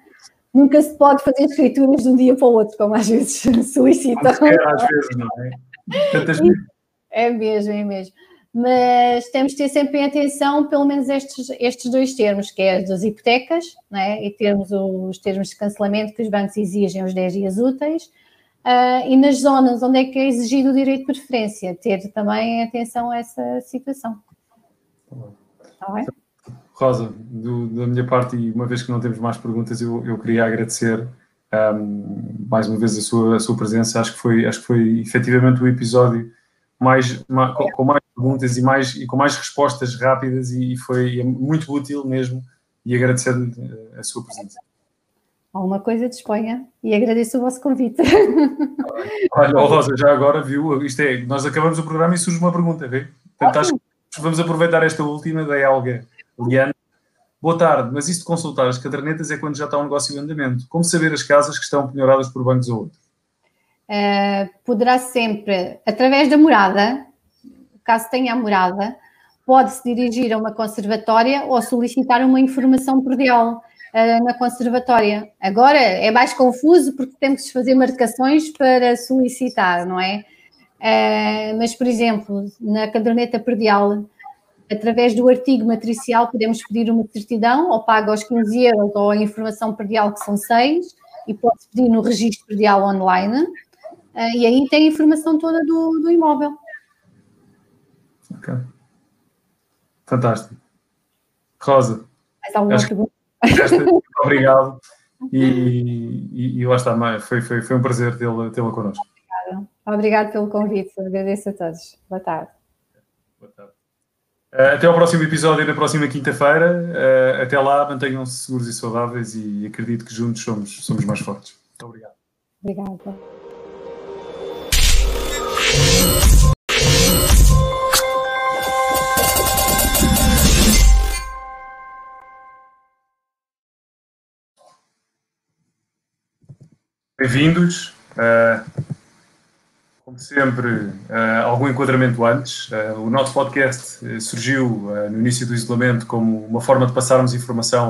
B: Nunca se pode fazer escrituras de um dia para o outro, como às vezes [LAUGHS] solicitam.
A: Às vezes, não é? [LAUGHS] Tantas.
B: É mesmo, é mesmo. Mas temos de ter sempre em atenção, pelo menos, estes, estes dois termos, que é das hipotecas, né? e termos os termos de cancelamento que os bancos exigem os 10 dias úteis, Uh, e nas zonas onde é que é exigido o direito de preferência, ter também atenção a essa situação.
A: Tá bem? Rosa, do, da minha parte, e uma vez que não temos mais perguntas, eu, eu queria agradecer um, mais uma vez a sua, a sua presença. Acho que foi, acho que foi efetivamente o episódio mais, com, mais perguntas e, mais, e com mais respostas rápidas e, e foi muito útil mesmo. E agradecer-lhe eh, a sua presença
B: alguma coisa disponha e agradeço o vosso convite.
A: Olha, Rosa, já agora viu, isto é, nós acabamos o programa e surge uma pergunta, vê? Portanto, acho que vamos aproveitar esta última da Helga Liana. Boa tarde, mas isto de consultar as cadernetas é quando já está um negócio em andamento. Como saber as casas que estão penhoradas por bancos ou outros?
B: Uh, poderá sempre, através da morada, caso tenha a morada, pode-se dirigir a uma conservatória ou solicitar uma informação predial uh, na conservatória. Agora é mais confuso porque temos que fazer marcações para solicitar, não é? Uh, mas, por exemplo, na caderneta perdial, através do artigo matricial, podemos pedir uma certidão, ou paga aos 15 euros, ou a informação perdial, que são 6, e pode-se pedir no registro perdial online, uh, e aí tem a informação toda do, do imóvel.
A: Ok. Fantástico. Rosa.
B: Mais alguma pergunta?
A: Muito [LAUGHS] obrigado. E, e, e, lá está, foi, foi, foi um prazer tê-la tê connosco.
B: Obrigada. Obrigado pelo convite, agradeço a todos. Boa tarde.
A: Boa tarde. Uh, até ao próximo episódio, na próxima quinta-feira. Uh, até lá, mantenham-se seguros e saudáveis e acredito que juntos somos, somos mais fortes. Muito obrigado.
B: Obrigada.
A: Bem-vindos. Uh, como sempre, uh, algum enquadramento antes. Uh, o nosso podcast surgiu no início do isolamento como uma forma de passarmos informação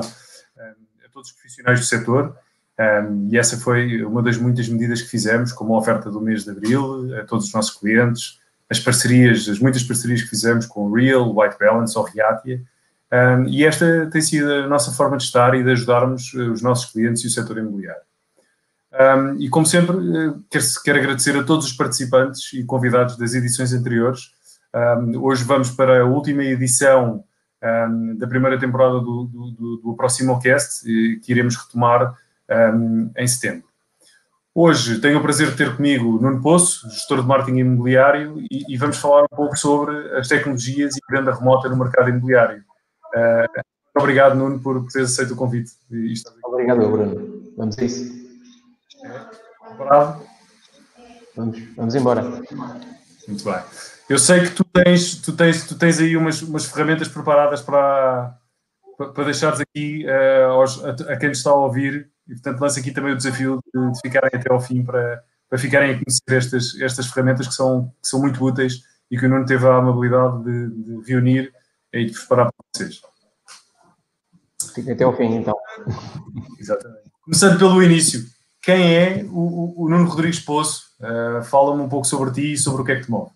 A: a todos os profissionais do setor. Um, e essa foi uma das muitas medidas que fizemos, como a oferta do mês de abril a todos os nossos clientes, as parcerias, as muitas parcerias que fizemos com o Real, White Balance ou Reatia. Um, e esta tem sido a nossa forma de estar e de ajudarmos os nossos clientes e o setor imobiliário. Um, e como sempre, eh, quero, quero, agradecer a todos os participantes e convidados das edições anteriores. Um, hoje vamos para a última edição um, da primeira temporada do, do, do, do Aproximocast, que iremos retomar em setembro. Hoje tenho o prazer de ter comigo Nuno Poço, gestor de marketing imobiliário, e, e vamos falar um pouco sobre as tecnologias e venda remota no mercado imobiliário. Uh, obrigado, Nuno, por, teres aceito o convite.
C: Obrigado, Bruno. Vamos a isso.
A: Preparado?
C: Vamos, vamos embora.
A: Muito bem. Eu sei que tu tens, tu tens, tu tens aí umas, umas ferramentas preparadas para, para deixares aqui uh, aos, a, a, quem nos está a ouvir e, portanto, lanço aqui também o desafio de, de, ficarem até ao fim para, para ficarem a conhecer estas, estas ferramentas que são, que são muito úteis e que o Nuno teve a amabilidade de, de reunir e de preparar para vocês.
C: Fiquem até ao fim, então.
A: Exatamente. Começando pelo início quem é o, o Nuno Rodrigues Poço? Uh, Fala-me um pouco sobre ti e sobre o que é que te move.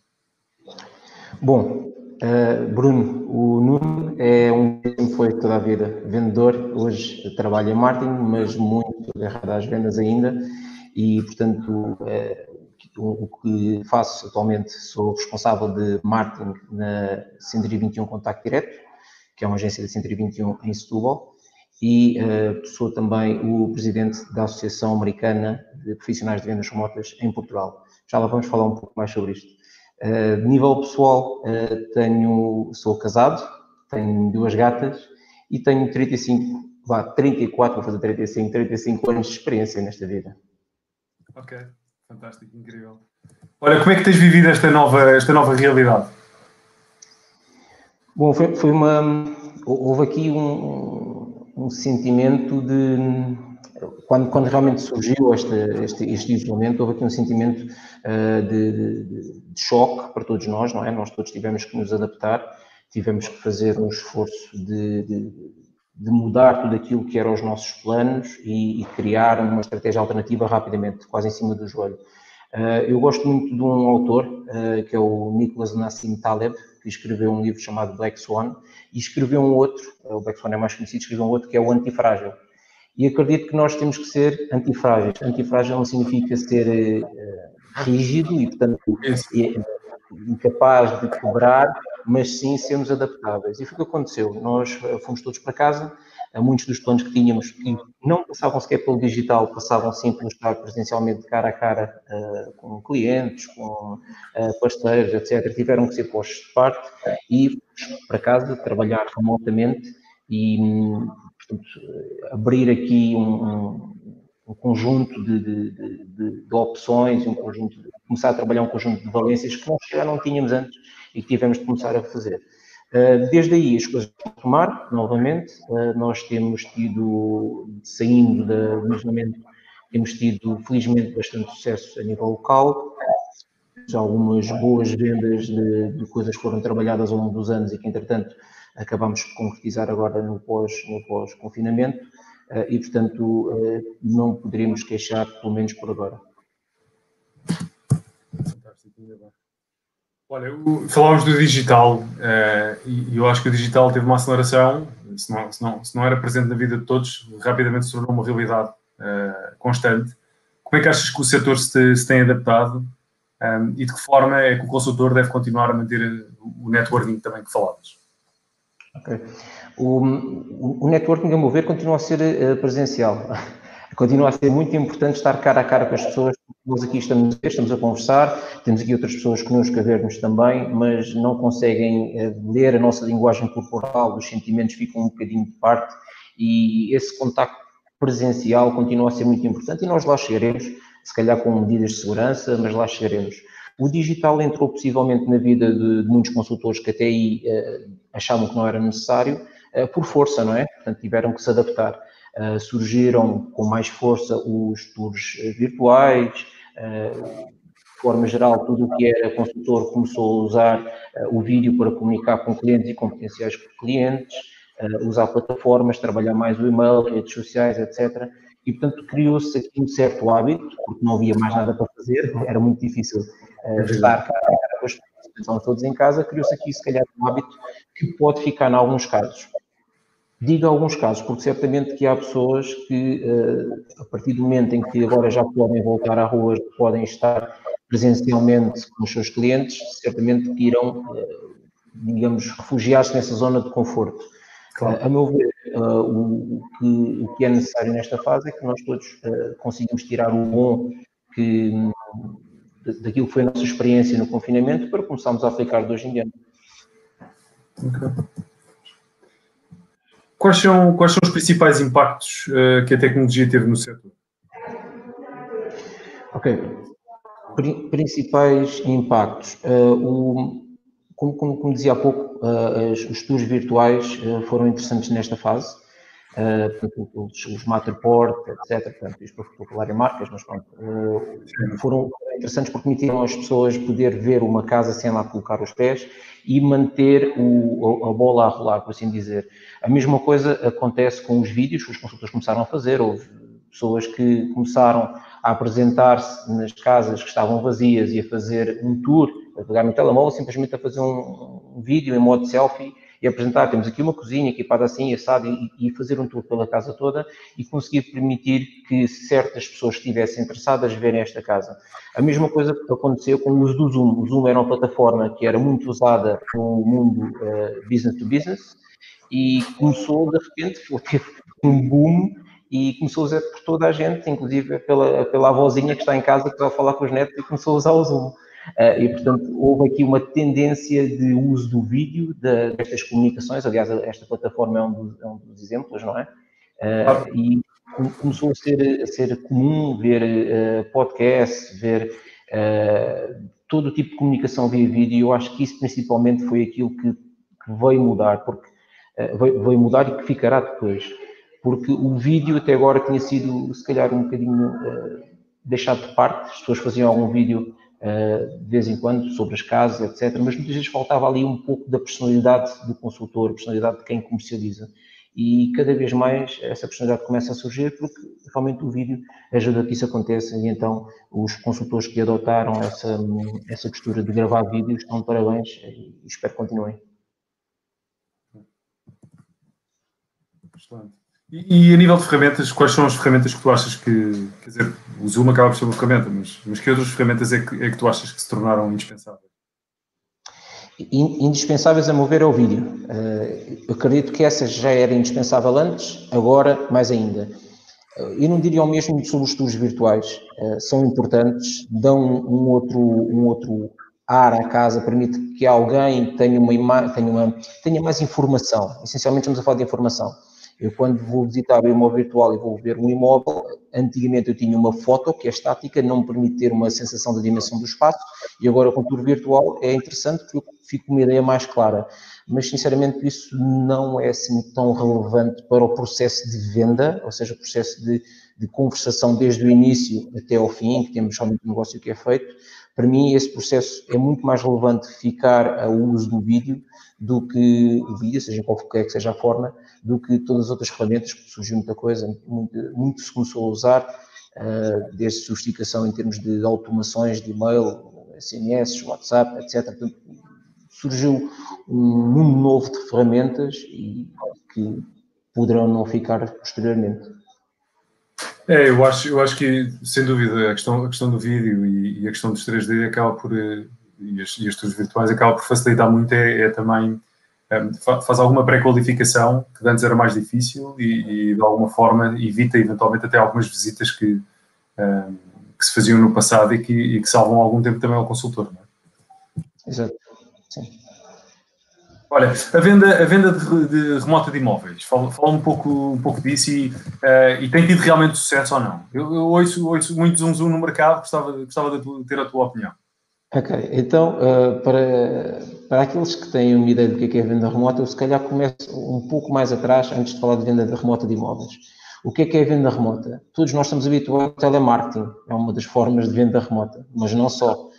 C: Bom, uh, Bruno, o Nuno é um que foi toda a vida vendedor, hoje trabalha em marketing, mas muito agarrado às vendas ainda, e portanto uh, o que faço atualmente sou responsável de marketing na 121 Contacto Direto, que é uma agência da 121 em Setúbal, e uh, sou também o presidente da Associação Americana de Profissionais de Vendas Remotas em Portugal. Já lá vamos falar um pouco mais sobre isto. Uh, de nível pessoal, uh, tenho, sou casado, tenho duas gatas e tenho 35, vá, 34, vou fazer 35, 35 anos de experiência nesta vida.
A: Ok, fantástico, incrível. Olha, como é que tens vivido esta nova, esta nova realidade?
C: Bom, foi, foi uma, houve aqui um, um sentimento de. Quando, quando realmente surgiu este, este, este isolamento, houve aqui um sentimento uh, de, de, de, choque para todos nós, não é? Nós todos tivemos que nos adaptar, tivemos que fazer um esforço de, de mudar tudo aquilo que eram os nossos planos e, e, criar uma estratégia alternativa rapidamente, quase em cima do joelho. Uh, eu gosto muito de um autor, uh, que é o Nicholas Nassim Taleb, que escreveu um livro chamado Black Swan, e escreveu um outro, o Black Swan é mais conhecido, escreveu um outro que é o Antifrágil. E acredito que nós temos que ser antifrágeis. Antifrágil não significa ser rígido e, portanto, incapaz de quebrar, mas sim sermos adaptáveis. E foi o que aconteceu. Nós fomos todos para casa, muitos dos planos que tínhamos que não passavam sequer pelo digital, passavam sim pelo estar presencialmente cara a cara uh, com clientes, com uh, parceiros, etc. Tiveram que ser postos de parte e para casa trabalhar remotamente e, portanto, abrir aqui um, um, um conjunto de, de, de, de, opções, um conjunto começar a trabalhar um conjunto de valências que nós já não tínhamos antes e que tivemos de começar a fazer. Eh, desde aí as coisas vão tomar, novamente, eh, nós temos tido, saindo do isolamento, temos tido felizmente bastante sucesso a nível local, já algumas boas vendas de, de, coisas que foram trabalhadas ao longo dos anos e que entretanto acabamos de concretizar agora no pós-confinamento no pós eh, e portanto não poderíamos queixar, pelo menos por agora.
A: Fantástico. Olha, falávamos do digital uh, e eu acho que o digital teve uma aceleração, se não, se, não, se não era presente na vida de todos, rapidamente se tornou uma realidade uh, constante. Como é que achas que o setor se, se tem adaptado um, ehm, e de que forma é que o consultor deve continuar a manter o networking também que falavas?
C: Ok. O, o networking, a meu ver, continua a ser uh, presencial continua a ser muito importante estar cara a cara com as pessoas. Nós aqui estamos, estamos a conversar, temos aqui outras pessoas connosco a ver-nos também, mas não conseguem eh, ler a nossa linguagem corporal, os sentimentos ficam um bocadinho de parte e esse contacto presencial continua a ser muito importante e nós lá chegaremos, se calhar com medidas de segurança, mas lá chegaremos. O digital entrou possivelmente na vida de, de muitos consultores que até aí uh, achavam que não era necessário, uh, por força, não é? Portanto, tiveram que se adaptar. Uh, surgiram com mais força os tours eh, virtuais, uh, de forma geral, tudo o que era consultor começou a usar uh, o vídeo para comunicar com clientes e com potenciais clientes, usar plataformas, trabalhar mais o e-mail, redes sociais, etc. E, portanto, criou-se aqui um certo hábito, porque não havia mais nada para fazer, [LAUGHS] era muito difícil estar cara a cara com as pessoas, todos em casa, criou-se aqui, se calhar, um hábito que pode ficar, em alguns casos, Digo alguns casos, porque certamente que há pessoas que, eh, a partir do momento em que agora já podem voltar à rua, podem estar presencialmente com os seus clientes, certamente que irão, eh, digamos, refugiar-se nessa zona de conforto. Claro. A meu ver, eh, o que, o que é necessário nesta fase é que nós todos conseguimos tirar o bom que, daquilo que foi a nossa experiência no confinamento para começarmos a aplicar de hoje em diante. Okay.
A: Quais são, quais são os principais impactos uh, que a tecnologia teve no setor?
C: Ok. Principais impactos. Uh, o, como, como, como, dizia há pouco, uh, os tours virtuais foram interessantes nesta fase. Os, os Matterport, etc. Portanto, isto para em marcas, mas pronto, foram interessantes porque permitiram às pessoas poder ver uma casa sem lá colocar os pés e manter o, a bola a rolar, por assim dizer. A mesma coisa acontece com os vídeos que os consultores começaram a fazer, houve pessoas que começaram a apresentar-se nas casas que estavam vazias e a fazer um tour, a pegar no telemóvel, simplesmente a fazer um, um vídeo em modo selfie e apresentar, temos aqui uma cozinha equipada assim, assado, e, e fazer um tour pela casa toda e conseguir permitir que certas pessoas estivessem interessadas verem esta casa. A mesma coisa aconteceu com o uso do Zoom. O Zoom era uma plataforma que era muito usada no mundo uh, business to business e começou, de repente, [LAUGHS] teve um boom e começou a usar por toda a gente, inclusive pela, pela avózinha que está em casa que vai falar com os netos e começou a usar o Zoom. Uh, e, portanto, houve aqui uma tendência de uso do vídeo de, destas comunicações. Aliás, esta plataforma é um dos, é um dos exemplos, não é? Uh, e começou a ser, a ser comum ver uh, podcasts, ver todo o tipo de comunicação via vídeo. Eu acho que isso principalmente foi aquilo que, que veio mudar, porque vai mudar e que ficará depois. Porque o vídeo até agora tinha sido, se calhar, um bocadinho deixado de parte. As pessoas faziam algum vídeo de vez em quando sobre as casas, etc. Mas muitas vezes faltava ali um pouco da personalidade do consultor, personalidade de quem comercializa e cada vez mais essa personalidade começa a surgir porque realmente o vídeo ajuda a que isso aconteça e então os consultores que adotaram essa, essa postura de gravar vídeos estão de parabéns e espero que continuem.
A: Excelente. E, e, a nível de ferramentas, quais são as ferramentas que tu achas que, quer dizer, o Zoom acaba por ser uma ferramenta, mas, mas que outras ferramentas é que, é que tu achas que se tornaram indispensáveis?
C: indispensáveis a mover é o vídeo. Eh, acredito que essa já era indispensável antes, agora mais ainda. Eu não diria o mesmo sobre os tours virtuais. Eh, são importantes, dão um outro, um outro ar à casa, permite que alguém tenha, uma, tenha, uma, tenha mais informação. Essencialmente estamos a falar de informação. Eu, quando vou visitar o imóvel virtual e vou ver um imóvel, antigamente eu tinha uma foto que é estática, não me permite ter uma sensação da dimensão do espaço, e agora com o tour virtual é interessante porque eu fico com uma ideia mais clara. Mas, sinceramente, isso não é assim tão relevante para o processo de venda, ou seja, o processo de, de conversação desde o início até ao fim, que temos somente um negócio que é feito. Para mim, esse processo é muito mais relevante ficar ao uso do vídeo do que o vídeo, seja qualquer que seja a forma, do que todas as outras ferramentas, que surgiu muita coisa, muito, muito se começou a usar, uh, desde sofisticação em termos de automações de e-mail, SMS, WhatsApp, etc. Portanto, surgiu um mundo novo de ferramentas e que poderão não ficar posteriormente.
A: É, eu acho, eu acho que, sem dúvida, a questão, a questão do vídeo e, e a questão dos 3D acaba por, eh, e as, e as virtuais acaba por facilitar muito, é, é também faz alguma pré-qualificação que antes era mais difícil e, e, de alguma forma evita eventualmente até algumas visitas que, um, que se faziam no passado e que, e que, salvam algum tempo também ao consultor. Não
C: é? Exato. Sim.
A: Olha, a venda, a venda de, de remota de imóveis, fala, fala, um, pouco, um pouco disso e, uh, e tem tido realmente sucesso ou não? Eu, eu ouço, ouço muito zoom zoom no mercado, gostava, gostava de ter a tua opinião.
C: Ok, então uh, para, para aqueles que têm uma ideia do que é, é venda remota, eu se calhar começo um pouco mais atrás, antes de falar de venda remota de imóveis. O que é que é venda remota? Todos nós estamos habituados ao telemarketing, é uma das formas de venda remota, mas não só.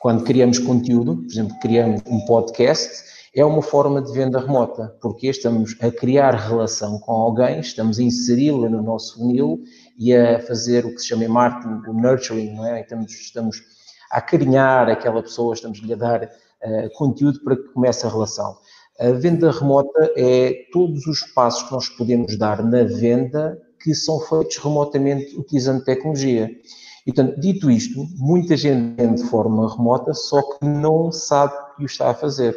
C: Quando criamos conteúdo, por exemplo, criamos um podcast, é uma forma de venda remota, porque estamos a criar relação com alguém, estamos a inseri-la no nosso funil e a fazer o que se chama em marketing o nurturing, não é? Estamos, estamos acarinhar aquela pessoa, estamos-lhe a dar uh, conteúdo para que comece a relação. A venda remota é todos os passos que nós podemos dar na venda que são feitos remotamente utilizando tecnologia. E, dito isto, muita gente vende de forma remota, só que não sabe que o está a fazer.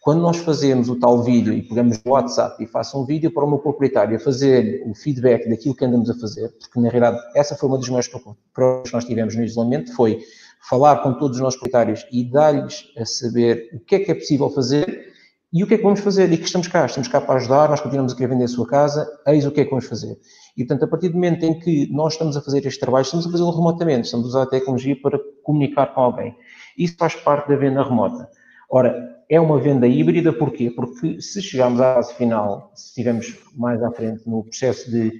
C: Quando nós fazemos o tal vídeo e pegamos o WhatsApp e faço um vídeo para o meu proprietário a fazer o feedback daquilo que andamos a fazer, porque na realidade essa foi uma das maiores problemas que nós tivemos no isolamento, foi falar com todos os nossos proprietários e dar-lhes a saber o que é que é possível fazer e o que é que vamos fazer. E que estamos cá, estamos cá para ajudar, nós continuamos a querer vender a sua casa, eis o que é que vamos fazer. E, portanto, a partir do momento em que nós estamos a fazer este trabalho, estamos a fazê-lo remotamente, estamos a usar a tecnologia para comunicar com alguém. Isso faz parte da venda remota. Ora, é uma venda híbrida, porquê? Porque se chegarmos à fase final, se estivermos mais à frente no processo de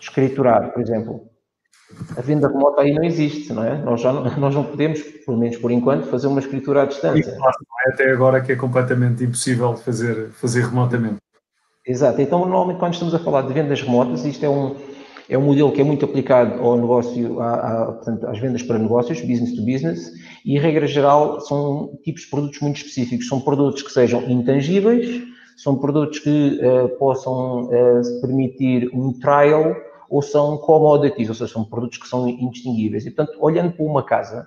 C: escriturar, por exemplo, a venda remota aí não existe, não é? Nós, já não, [LAUGHS] nós não podemos, pelo menos por enquanto, fazer uma escritura à distância.
A: É até agora que é completamente impossível fazer, fazer remotamente.
C: Exato. Então, normalmente, quando estamos a falar de vendas remotas, isto é um, é um modelo que é muito aplicado ao negócio, a, a, portanto, às vendas para negócios, business to business, e, regra geral, são tipos de produtos muito específicos. São produtos que sejam intangíveis, são produtos que uh, possam uh, permitir um trial ou são commodities, ou seja, são produtos que são indistinguíveis. E, portanto, olhando para uma casa,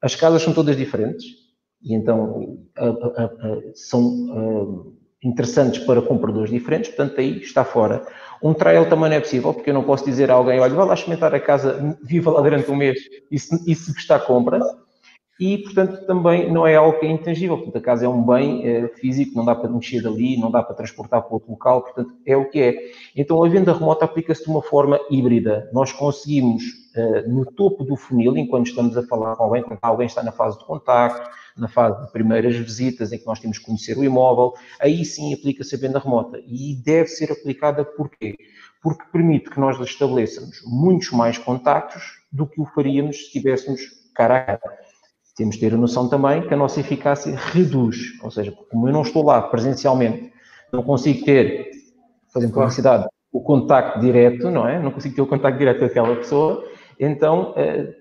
C: as casas são todas diferentes e então a, a, a, são interessantes para compradores diferentes, portanto, aí está fora. Um trial também não é possível, porque eu não posso dizer a alguém, olha, vai lá experimentar a casa, viva lá durante um mês e se, e se gostar, compra e, portanto, também não é algo que é intangível. Portanto, a casa é um bem é, físico, não dá para mexer dali, não dá para transportar para outro local, portanto, é o que é. Então, a venda remota aplica-se de uma forma híbrida. Nós conseguimos uh, no topo do funil, enquanto estamos a falar com alguém, quando alguém está na fase de contacto, na fase de primeiras visitas, em que nós temos que conhecer o imóvel, aí sim aplica-se a venda remota. E deve ser aplicada porquê? Porque permite que nós estabeleçamos muitos mais contactos do que o faríamos se estivéssemos cara a cara. Temos de ter a noção também que a nossa eficácia reduz, ou seja, como eu não estou lá presencialmente, não consigo ter, fazendo publicidade, o contacto direto, não é? Não consigo ter o contacto direto com aquela pessoa, então eh,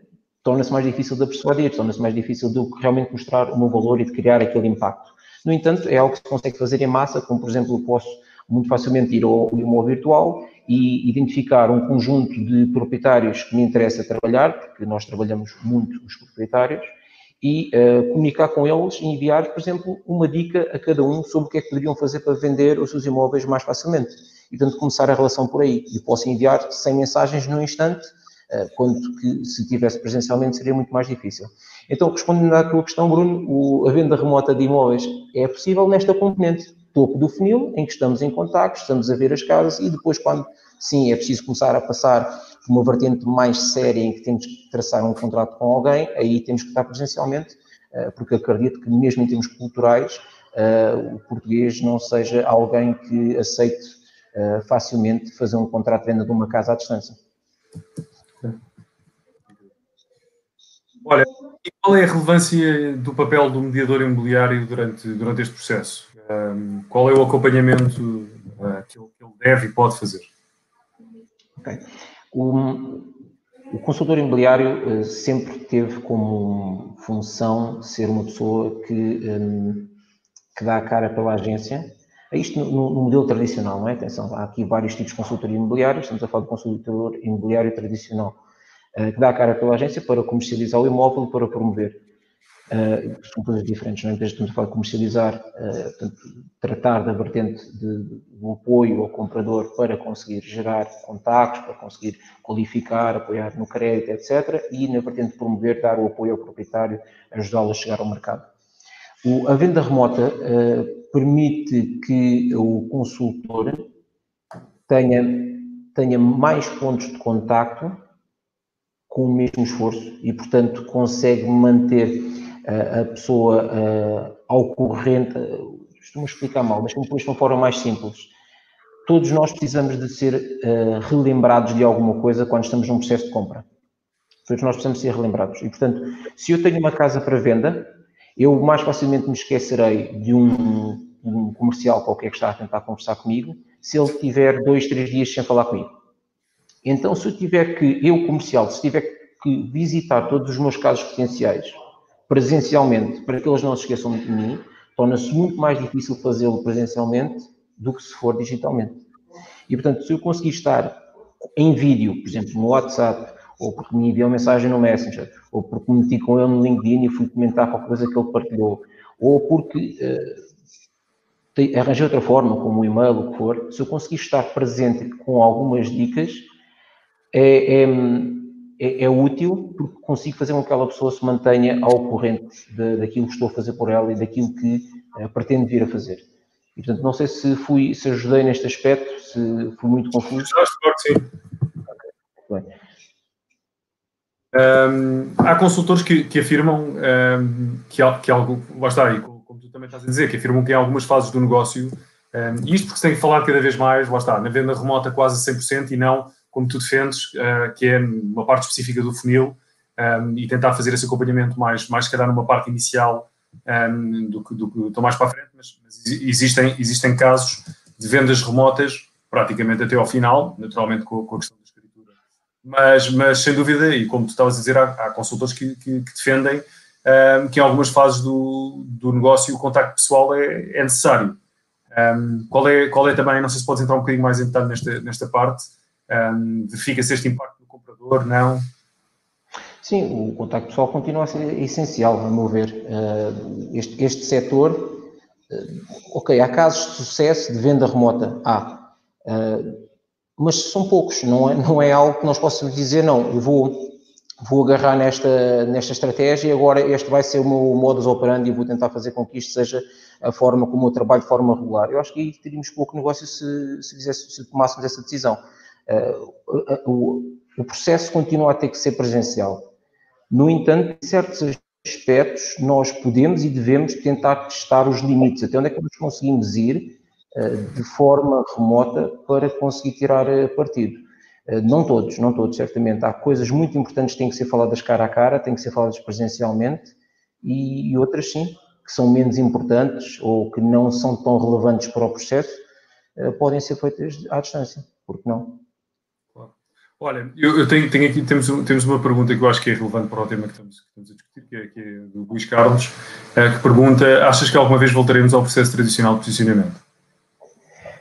C: torna-se mais difícil de persuadir, torna-se mais difícil de realmente mostrar o meu valor e de criar aquele impacto. No entanto, é algo que se consegue fazer em massa, como por exemplo, eu posso muito facilmente ir ao imóvel virtual e identificar um conjunto de proprietários que me interessa trabalhar, porque nós trabalhamos muito os proprietários, e uh, comunicar com eles e enviar, por exemplo, uma dica a cada um sobre o que é que poderiam fazer para vender os seus imóveis mais facilmente. E, portanto, começar a relação por aí. E posso enviar 100 mensagens no instante, uh, quando que se tivesse presencialmente seria muito mais difícil. Então, respondendo à tua questão, Bruno, o, a venda remota de imóveis é possível nesta componente, topo do funil, em que estamos em contato, estamos a ver as casas e depois, quando sim é preciso começar a passar uma vertente mais séria em que temos que traçar um contrato com alguém, aí temos que estar presencialmente, eh, porque acredito que mesmo em termos culturais, eh, o português não seja alguém que aceite eh, facilmente fazer um contrato de venda de uma casa à distância.
A: Olha, e qual é a relevância do papel do mediador imobiliário durante, durante este processo? Um, qual é o acompanhamento uh, que, ele, que, ele, deve e pode fazer?
C: Okay. O, o consultor imobiliário uh, sempre teve como função ser uma pessoa que, um, que dá a cara pela agência. É isto no, no, modelo tradicional, não é? Atenção, há aqui vários tipos de consultoria imobiliária, estamos a falar de consultor imobiliário tradicional, uh, que dá a cara pela agência para comercializar o imóvel, para promover. Uh, são coisas diferentes, não é? Estamos a falar de comercializar, uh, portanto, tratar da vertente de, do apoio ao comprador para conseguir gerar contactos, para conseguir qualificar, apoiar no crédito, etc. E na vertente de promover, dar o apoio ao proprietário, ajudá-lo a chegar ao mercado. O, a venda remota uh, permite que o consultor tenha, tenha mais pontos de contacto com o mesmo esforço e, portanto, consegue manter a pessoa ao corrente, estou-me a explicar mal, mas como depois de uma forma mais simples. Todos nós precisamos de ser uh, relembrados de alguma coisa quando estamos num processo de compra. Todos nós precisamos ser relembrados. E, portanto, se eu tenho uma casa para venda, eu mais facilmente me esquecerei de um, um comercial qualquer que está a tentar conversar comigo, se ele tiver dois, três dias sem falar comigo. Então, se eu tiver que, eu comercial, se tiver que visitar todos os meus casos potenciais presencialmente, para que eles não se esqueçam de mim, torna-se muito mais difícil fazê-lo presencialmente do que se for digitalmente. E, portanto, se eu conseguir estar em vídeo, por exemplo, no WhatsApp, ou porque me enviou mensagem no Messenger, ou porque me meti com ele no LinkedIn e fui comentar qualquer coisa que ele partilhou, ou porque uh, arranjei outra forma, como o e-mail, o que for, se eu conseguir estar presente com algumas dicas, é, é é, é, útil porque consigo fazer com que aquela pessoa se mantenha ao corrente de, daquilo que estou a fazer por ela e daquilo que uh, pretendo vir a fazer. E, portanto, não sei se fui, se ajudei neste aspecto, se fui muito confuso.
A: Que sim. Okay. Bem. Um, há consultores que, que afirmam um, que, que algo, lá está aí, como, como, tu também estás a dizer, que afirmam que em algumas fases do negócio, um, e isto porque se tem falado cada vez mais, lá está, na venda remota quase 100% e não como tu defendes, uh, que é uma parte específica do funil, um, ehm, e tentar fazer esse acompanhamento mais, mais se calhar numa parte inicial um, ehm, do que estou mais para a frente, mas, mas, existem, existem casos de vendas remotas praticamente até ao final, naturalmente com, com a questão da escritura. Mas, mas sem dúvida, e como tu estavas a dizer, há, há consultores que, que, que defendem um, ehm, que em algumas fases do, do negócio o contacto pessoal é, é necessário. qual, é, qual é também, não sei se podes entrar um bocadinho mais em detalhe nesta, nesta parte, um, verifica-se este impacto no comprador, não?
C: Sim, o contacto pessoal continua a ser essencial, a meu ver. Uh, este, este setor, uh, ok, há casos de sucesso de venda remota, há, uh, mas são poucos, não é, não é algo que nós possamos dizer, não, eu vou, vou agarrar nesta, nesta estratégia agora este vai ser o meu modus operandi e vou tentar fazer com que isto seja a forma como eu trabalho de forma regular. Eu acho que aí teríamos pouco negócio se, se, fizesse, se tomássemos essa decisão O processo continua a ter que ser presencial. No entanto, em certos aspectos, nós podemos e devemos tentar testar os limites, até onde é que nós conseguimos ir uh, de forma remota para conseguir tirar uh, partido. Não todos, não todos, certamente. Há coisas muito importantes que têm que ser faladas cara a cara, têm que ser faladas presencialmente, e outras sim, que são menos importantes ou que não são tão relevantes para o processo, podem ser feitas à distância, porque não?
A: Olha, eu, eu tenho, tenho, aqui, temos, temos uma pergunta que eu acho que é relevante para o tema que estamos, que estamos a discutir, que é, que é do Luís Carlos, eh, que pergunta, achas que alguma vez voltaremos ao processo tradicional de posicionamento?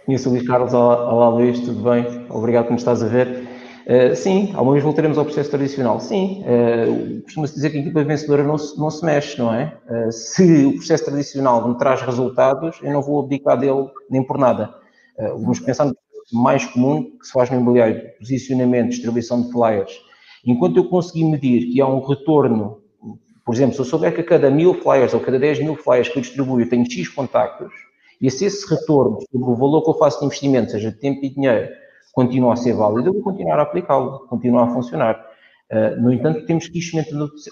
C: Conheço o Luís Carlos, olá, olá Luís, tudo bem? Obrigado por nos estás a ver. Uh, sim, alguma vez voltaremos ao processo tradicional. Sim, uh, costuma-se dizer que a equipa vencedora não se, não se mexe, não é? Uh, se o processo tradicional me traz resultados, eu não vou abdicar dele nem por nada. Uh, vamos pensar no mais comum que se faz no imobiliário, posicionamento, distribuição de flyers. Enquanto eu conseguir medir que há um retorno, por exemplo, se eu souber que a cada mil flyers ou cada 10 mil flyers que eu distribuo eu tenho X contactos, e se esse retorno sobre o valor que eu faço de investimento, seja de tempo e dinheiro, continua a ser válido, eu vou continuar a aplicá-lo, continuar a funcionar. Uh, no entanto, temos que ir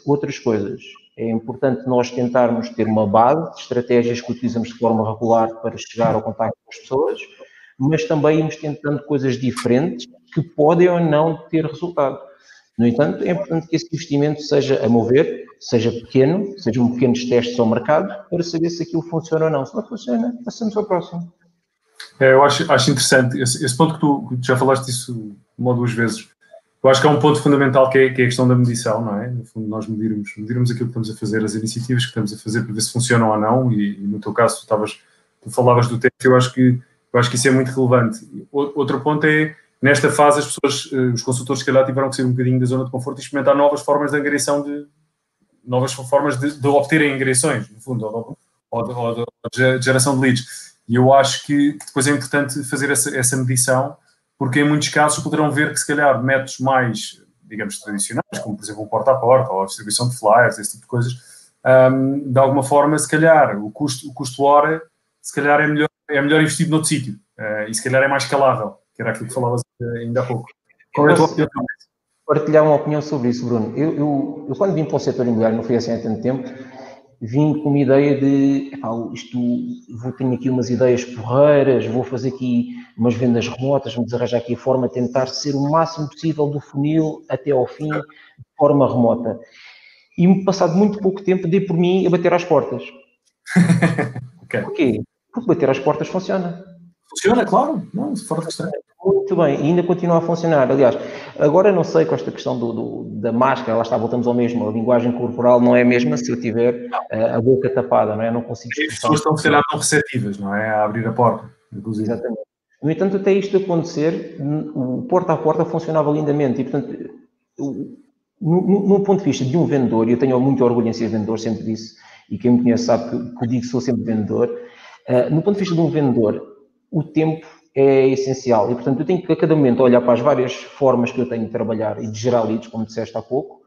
C: outras coisas. É importante nós tentarmos ter uma base de estratégias que utilizamos de forma regular para chegar ao contacto com as pessoas, mas também irmos tentando coisas diferentes que podem ou não ter resultado. No entanto, é importante que esse investimento seja, a mover, seja pequeno, sejam pequenos testes ao mercado, para saber se aquilo funciona ou não. Se não funciona, passamos ao próximo.
A: É, eu acho, acho interessante esse, esse ponto que tu, já falaste disso uma ou duas vezes. Eu acho que é um ponto fundamental que é, que é a questão da medição, não é? No fundo, nós medirmos, medirmos aquilo que estamos a fazer, as iniciativas que estamos a fazer para ver se funcionam ou não. E, e no teu caso, tu, tu falavas do teste, eu acho que eu acho que isso é muito relevante. Outro ponto é, nesta fase, as pessoas, eh, os consultores, se calhar, tiveram que sair um bocadinho da zona de conforto e experimentar novas formas de angariação, de, novas formas de, de obterem angariações, no fundo, ou, ou, ou, de geração de leads. E eu acho que depois é importante fazer essa, essa medição, porque em muitos casos poderão ver que, se calhar, métodos mais, digamos, tradicionais, como, por exemplo, o porta a porta ou a distribuição de flyers, esse tipo de coisas, um, de alguma forma, se calhar, o custo, o custo hora, se calhar é melhor é melhor investir noutro sítio uh, e se calhar é mais escalável, que era aquilo que falavas eh, ainda há pouco. Qual é a tua opinião?
C: Partilhar uma opinião sobre isso, Bruno. Eu, eu, eu, quando vim para o setor imobiliário, não foi assim há tanto tempo, vim com uma ideia de, isto, vou ter aqui umas ideias porreiras, vou fazer aqui umas vendas remotas, vamos arranjar aqui a forma de tentar ser o máximo possível do funil até ao fim, de forma remota. E passado muito pouco tempo, dei por mim a bater às portas. [LAUGHS] okay. Porquê? Porque bater às portas funciona.
A: Funciona, claro. Não, fora de questão.
C: Muito bem, e ainda continua a funcionar. Aliás, agora não sei com esta questão do, do, da máscara, lá está, voltamos ao mesmo, a linguagem corporal não é a mesma se eu tiver a, eh, a boca tapada, não é? Eu não consigo...
A: As pessoas estão, se calhar, tão receptivas, não é? A abrir a porta, inclusive.
C: Exatamente. No entanto, até isto acontecer, o porta a porta funcionava lindamente e, portanto, no, no, ponto de vista de um vendedor, e eu tenho muito orgulho em ser vendedor, sempre disse, e quem me conhece sabe que, que eu digo que sou sempre vendedor, Uh, no ponto de vista de um vendedor, o tempo é essencial e, portanto, eu tenho que a cada momento olhar para as várias formas que eu tenho de trabalhar e de gerar leads, como disseste há pouco,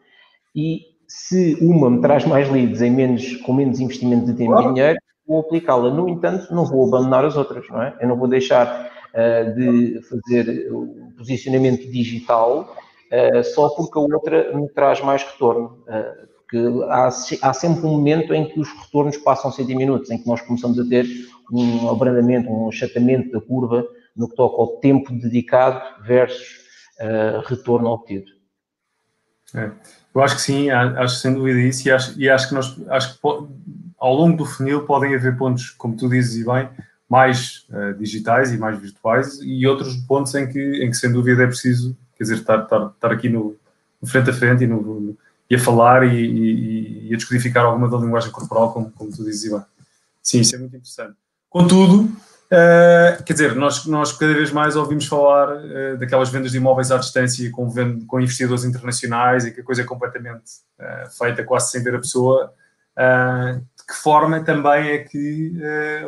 C: e se uma me traz mais leads em menos, com menos investimento de tempo e dinheiro, vou aplicá-la. No entanto, não vou abandonar as outras, não é? Eu não vou deixar uh, de fazer o posicionamento digital uh, só porque a outra me traz mais retorno. Uh, porque há, há, sempre um momento em que os retornos passam a ser diminutos, em que nós começamos a ter um abrandamento, um achatamento da curva no que toca ao tempo dedicado versus uh, retorno obtido.
A: É, eu acho que sim, acho sem dúvida isso, e acho, e acho que nós acho que ao longo do funil podem haver pontos, como tu dizes e bem, mais uh, digitais e mais virtuais, e outros pontos em que, em que sem dúvida é preciso, quer dizer, estar, estar, estar aqui no, no frente a frente e no, no e a falar e, e, e, a descodificar alguma da linguagem corporal, como, como tu dizes, Ivan. Sim, isso é muito interessante. Contudo, uh, quer dizer, nós, nós cada vez mais ouvimos falar uh, daquelas vendas de imóveis à distância com, com investidores internacionais e que a coisa é completamente uh, feita quase sem ver a pessoa. de que forma também é que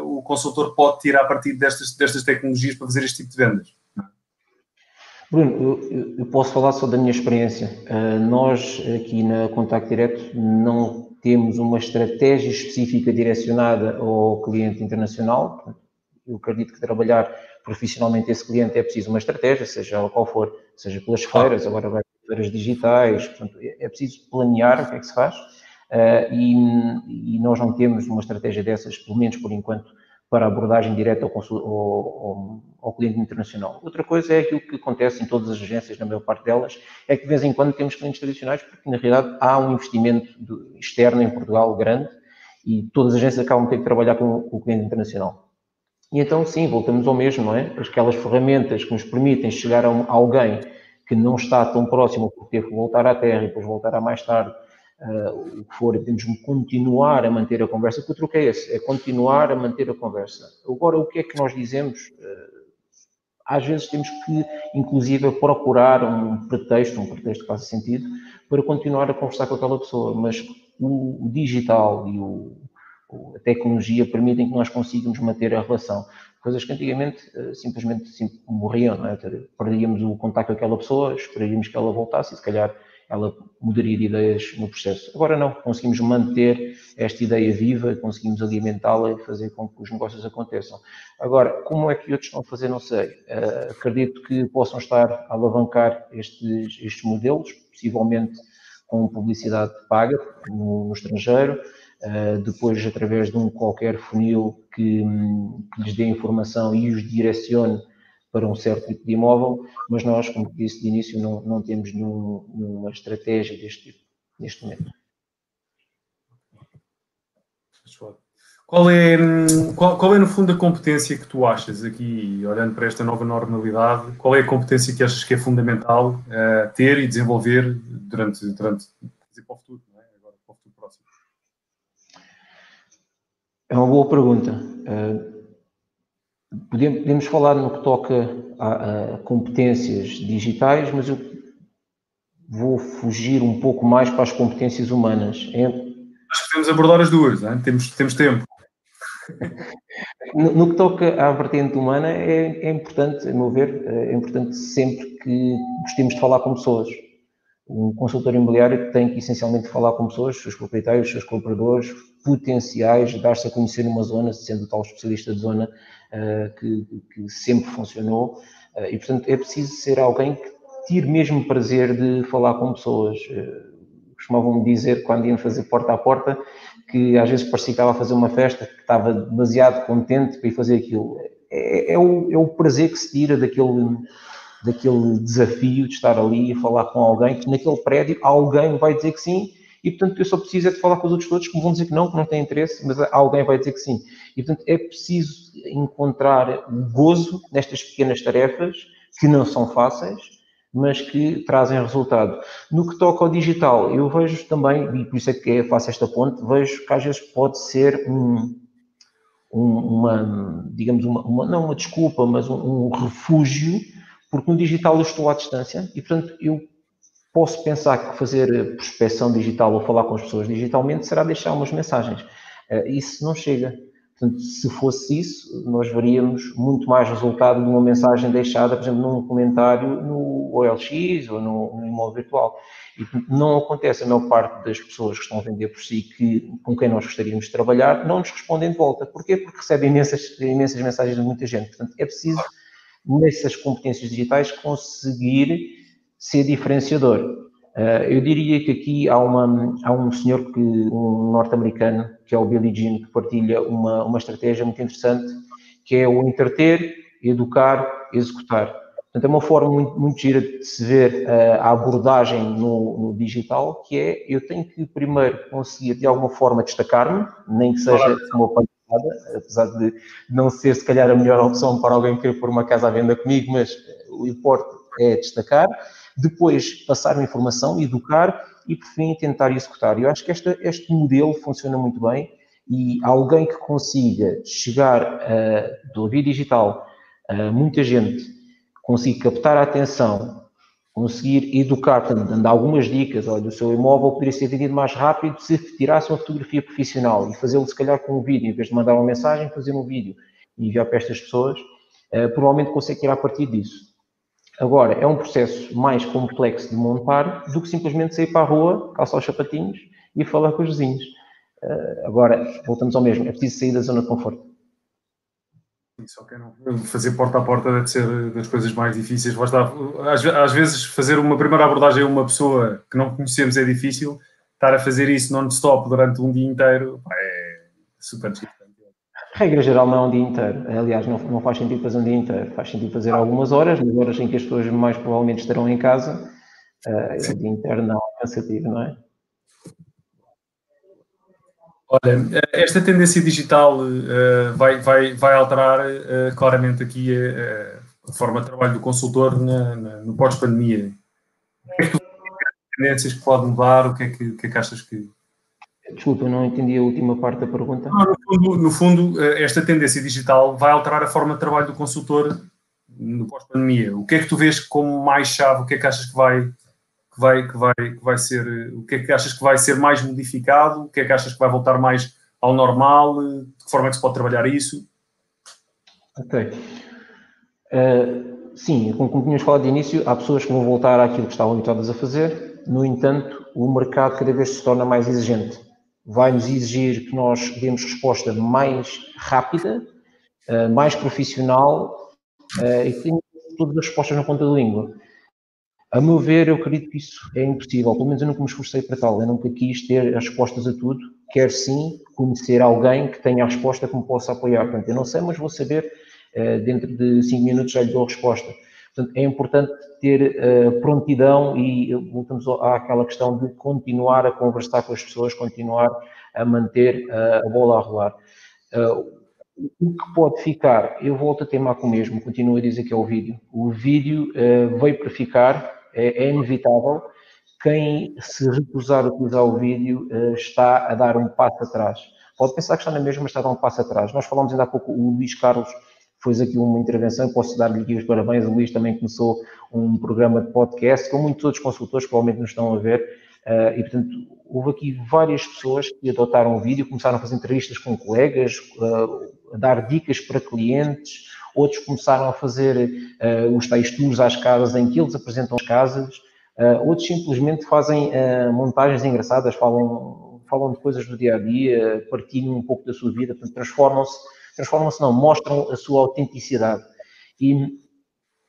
A: o consultor pode tirar partido destas, destas tecnologias para fazer este tipo de vendas?
C: Bruno, eu, eu, posso falar só da minha experiência. Nós aqui na Contacto Direto não temos uma estratégia específica direcionada ao cliente internacional. Eu acredito que trabalhar profissionalmente esse cliente é preciso uma estratégia, seja qual for, seja pelas feiras, agora vai feiras digitais, portanto, é, é preciso planear o que é que se faz uh, e, e, nós não temos uma estratégia dessas, pelo menos por enquanto, para abordagem direta ao, ao, ao, cliente internacional. Outra coisa é aquilo que acontece em todas as agências, na maior parte delas, é que de vez em quando temos clientes tradicionais, porque na realidade há um investimento externo em Portugal grande e todas as agências acabam ter que trabalhar com, com o cliente internacional. E então, sim, voltamos ao mesmo, não é? Aquelas ferramentas que nos permitem chegar a, um, a alguém que não está tão próximo, porque teve que voltar à Terra e depois voltar a mais tarde, uh, o que for, temos de continuar a manter a conversa, que o truque é esse, é continuar a manter a conversa. Agora, o que é que nós dizemos? Uh, às vezes temos que, inclusive, procurar um pretexto, um pretexto que faça sentido, para continuar a conversar com aquela pessoa, mas o, digital e o, a tecnologia permitem que nós consigamos manter a relação. Coisas que antigamente uh, simplesmente morriam, não é? Perdíamos o contato com aquela pessoa, esperaríamos que ela voltasse e se calhar ela mudaria de ideias no processo. Agora não, conseguimos manter esta ideia viva, conseguimos alimentá-la e fazer com que os negócios aconteçam. Agora, como é que outros a fazer, não sei. Uh, acredito que possam estar a alavancar estes, estes modelos, possivelmente com publicidade paga no, no estrangeiro, uh, depois através de um qualquer funil que, que lhes dê informação e os direcione para um certo tipo de imóvel, mas nós, como disse de início, não, não temos nenhum, nenhuma estratégia deste tipo neste momento.
A: Qual é, qual, qual, é, no fundo, a competência que tu achas aqui, olhando para esta nova normalidade, qual é a competência que achas que é fundamental uh, ter e desenvolver durante, durante para o futuro, não é? Agora, para o futuro próximo?
C: É uma boa pergunta. Uh, Podemos falar no que toca a, a, competências digitais, mas eu vou fugir um pouco mais para as competências humanas.
A: Acho que podemos abordar as duas, temos, temos tempo. [LAUGHS]
C: No, no, que toca à vertente humana, é, é, importante, a meu ver, é importante sempre que gostemos de falar com pessoas. Um consultor imobiliário tem que essencialmente falar com pessoas, seus proprietários, os seus compradores, potenciais, dar-se a conhecer numa zona, sendo tal especialista de zona, que, que, sempre funcionou. Uh, e, portanto, é preciso ser alguém que tire mesmo prazer de falar com pessoas. Uh, costumavam dizer, quando iam fazer porta a porta, que às vezes parecia que estava a fazer uma festa, que estava demasiado contente para ir fazer aquilo. É, é, o, é o prazer que se tira daquele, daquele desafio de estar ali e falar com alguém, que naquele prédio alguém vai dizer que sim, e portanto eu só preciso é de falar com os outros todos que vão dizer que não, que não têm interesse, mas alguém vai dizer que sim. E portanto é preciso encontrar gozo nestas pequenas tarefas que não são fáceis, mas que trazem resultado. No que toca ao digital, eu vejo também, e por isso é que é, faço esta ponte, vejo que às vezes pode ser um, um, uma, digamos, uma, uma, não uma desculpa, mas um, um refúgio, porque no digital eu estou à distância e, portanto, eu posso pensar que fazer prospecção digital ou falar com as pessoas digitalmente será deixar umas mensagens. Eh, isso não chega. Portanto, se fosse isso, nós veríamos muito mais resultado de uma mensagem deixada, por exemplo, num comentário no OLX ou no, no imóvel virtual. E não acontece, a maior parte das pessoas que estão a vender por si, que, com quem nós gostaríamos de trabalhar, não nos respondem de volta. Porquê? Porque recebem imensas, imensas mensagens de muita gente. Portanto, é preciso, nessas competências digitais, conseguir ser diferenciador. Uh, eu diria que aqui há, uma, há um senhor, que, um norte-americano, que é o Billy Jean, que partilha uma, uma estratégia muito interessante, que é o entreter, educar, executar. Portanto, é uma forma muito, muito gira de se ver uh, a abordagem no, no, digital, que é, eu tenho que primeiro conseguir, de alguma forma, destacar-me, nem que seja uma panelada, apesar de não ser, se calhar, a melhor opção para alguém que queira pôr uma casa à venda comigo, mas o importe é destacar depois passar a informação, educar e, por fim, tentar executar. Eu acho que esta, este modelo funciona muito bem e alguém que consiga chegar uh, do via digital a muita gente, conseguir captar a atenção, conseguir educar, dando algumas dicas, olha, o seu imóvel poderia ser vendido mais rápido se tirasse uma fotografia profissional e fazê-lo se calhar com um vídeo, em vez de mandar uma mensagem, fazer um vídeo e enviar para estas pessoas, uh, provavelmente consegue tirar partir disso. Agora, é um processo mais complexo de montar do que simplesmente sair para a rua, calçar os sapatinhos e falar com os vizinhos. Uh, agora, voltamos ao mesmo, é preciso sair da zona de conforto.
A: Só que não fazer porta a porta deve ser das coisas mais difíceis. Às, às vezes, fazer uma primeira abordagem a uma pessoa que não conhecemos é difícil. Estar a fazer isso non-stop durante um dia inteiro é super difícil.
C: Regra geral não é um dia inteiro. Aliás, não, não faz sentido fazer um dia inteiro. Faz sentido fazer algumas horas, nas horas em que as pessoas mais provavelmente estarão em casa. Uh, o dia inteiro não é cansativo, não é?
A: Olha, esta tendência digital uh, vai, vai, vai alterar uh, claramente aqui a, a, forma de trabalho do consultor na, na, no pós-pandemia. O que é que tu tendências que pode mudar? O que é que, o que, é que achas que.
C: Desculpa, eu não entendi a última parte da pergunta.
A: Não, no, fundo, no fundo, eh, esta tendência digital vai alterar a forma de trabalho do consultor no pós-pandemia. O que é que tu vês como mais chave? O que é que achas que vai que vai, que vai, que vai ser, o que é que achas que vai ser mais modificado, o que é que achas que vai voltar mais ao normal, de que forma é que se pode trabalhar isso?
C: Ok. Uh, sim, como tínhamos falado de início, há pessoas que vão voltar àquilo que estavam habituadas a fazer, no entanto, o mercado cada vez se torna mais exigente. Vai-nos exigir que nós demos resposta mais rápida, uh, mais profissional uh, e que tenhamos todas as respostas na ponta da língua. A meu ver, eu acredito que isso é impossível. Pelo menos eu nunca me esforcei para tal. Eu nunca quis ter as respostas a tudo. Quero sim conhecer alguém que tenha a resposta que me possa apoiar. Portanto, eu não sei, mas vou saber. Eh, dentro de cinco minutos já lhe dou a resposta. Portanto, é importante ter uh, prontidão e voltamos àquela questão de continuar a conversar com as pessoas, continuar a manter uh, a bola a rolar. Uh, o que pode ficar, eu volto a teimar com o mesmo, continuo a dizer que é o vídeo. O vídeo veio para ficar, é, é inevitável. Quem se recusar a utilizar o vídeo está a dar um passo atrás. Pode pensar que está na mesma, mas está a dar um passo atrás. Nós falamos ainda há pouco, o Luís Carlos fez aqui uma intervenção, posso dar-lhe aqui os parabéns. O Luís também começou um programa de podcast, com muitos outros consultores que provavelmente nos estão a ver. Uh, e, portanto, houve aqui várias pessoas que adotaram o vídeo, começaram a fazer entrevistas com colegas, uh, a dar dicas para clientes, outros começaram a fazer uh, os tais tours às casas em que eles apresentam as casas, outros simplesmente fazem montagens engraçadas, falam, falam de coisas do dia a dia, partilham um pouco da sua vida, portanto, transformam-se, transformam-se não, mostram a sua autenticidade. E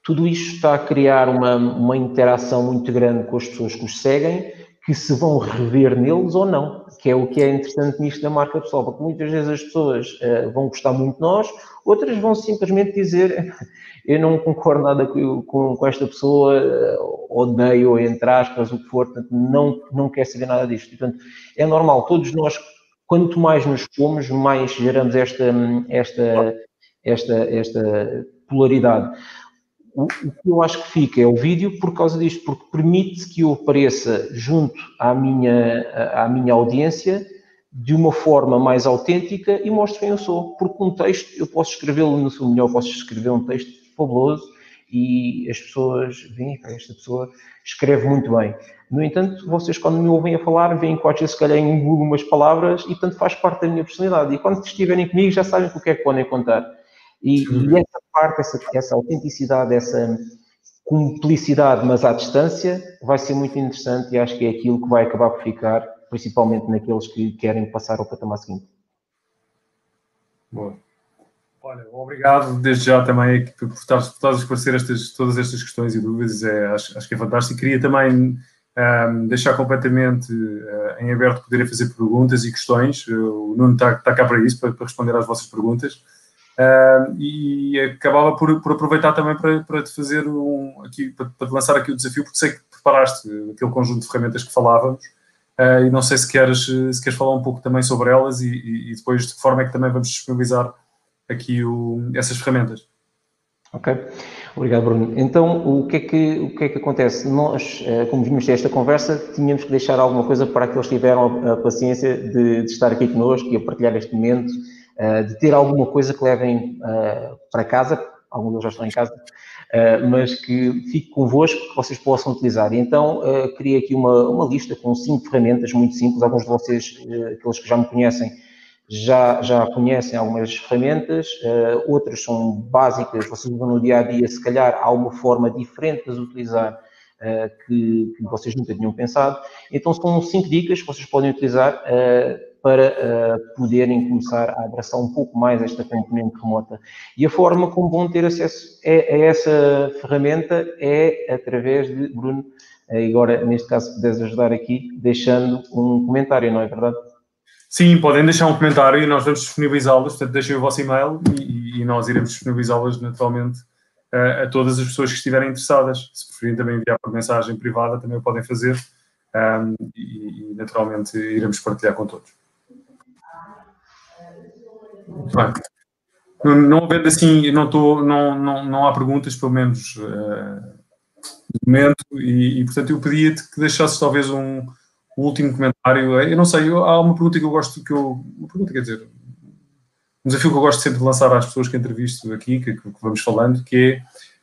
C: tudo isto está a criar uma, uma interação muito grande com as pessoas que os seguem, que se vão rever neles ou não, que é o que é interessante nisto da marca pessoal, porque muitas vezes as pessoas uh, vão gostar muito de nós, outras vão simplesmente dizer [LAUGHS] eu não concordo nada com, com, com esta pessoa, uh, odeio, entre aspas, o que for, portanto, não, não quer saber nada disto. Portanto, é normal, todos nós, quanto mais nos fomos, mais geramos esta, esta, esta, esta polaridade o, que eu acho que fica é o vídeo por causa disto, porque permite que eu apareça junto à minha, à minha audiência de uma forma mais autêntica e mostre quem eu sou. Porque um texto, eu posso escrevê-lo no seu melhor, posso escrever um texto fabuloso e as pessoas veem, esta pessoa escreve muito bem. No entanto, vocês quando me ouvem a falar, veem que vezes se calhar engulo umas palavras e tanto faz parte da minha personalidade. E quando estiverem comigo já sabem o que é que podem contar. E, e essa parte, essa, essa autenticidade, essa cumplicidade, mas à distância, vai ser muito interessante e acho que é aquilo que vai acabar por ficar, principalmente naqueles que querem passar ao patamar seguinte.
A: Boa. Olha, obrigado desde já também por estar, a esclarecer estas, todas estas questões e dúvidas, é, acho, acho que é fantástico. Queria também um, deixar completamente uh, em aberto poderem fazer perguntas e questões. O Nuno está, está cá para isso, para, para responder às vossas perguntas. Uh, e acabava por, por aproveitar também para, para te fazer um, aqui, para, para, te lançar aqui o desafio, porque sei que preparaste aquele conjunto de ferramentas que falávamos, uh, e não sei se queres, se queres falar um pouco também sobre elas e, e, e depois de que forma é que também vamos disponibilizar aqui o, essas ferramentas.
C: Ok, obrigado Bruno. Então, o que é que, o que, é que acontece? Nós, eh, como vimos esta conversa, tínhamos que deixar alguma coisa para que tiveram a, paciência de, de estar aqui connosco e a partilhar este momento, eh, de ter alguma coisa que levem uh, para casa, alguns deles já estão em casa, mas que fique convosco, que vocês possam utilizar. E então, criei aqui uma, uma lista com cinco ferramentas muito simples. Alguns de vocês, aqueles que já me conhecem, já, já conhecem algumas ferramentas, outras são básicas, vocês usam no dia a dia, se calhar há uma forma diferente de as utilizar. Que, que, vocês nunca tinham pensado. Então, são cinco dicas que vocês podem utilizar para uh, poderem começar a abraçar um pouco mais esta componente remota. E a forma como vão ter acesso a, a essa ferramenta é através de, Bruno, agora neste caso se puderes ajudar aqui, deixando um comentário, não é verdade?
A: Sim, podem deixar um comentário e nós vamos disponibilizá-los, portanto deixem o vosso e-mail e, e nós iremos disponibilizá-los naturalmente a, a todas as pessoas que estiverem interessadas. Se preferirem também enviar por mensagem privada, também o podem fazer um, e, e, naturalmente iremos partilhar com todos. Bem, não, não havendo assim, não, tô, não, não, não há perguntas, pelo menos uh, de momento, e, e, portanto eu pedia-te que deixasses talvez um, um, último comentário. Eu não sei, eu, há uma pergunta que eu gosto, que eu, uma pergunta quer dizer, um desafio que eu gosto sempre de lançar às pessoas que entrevisto aqui, que, que vamos falando, que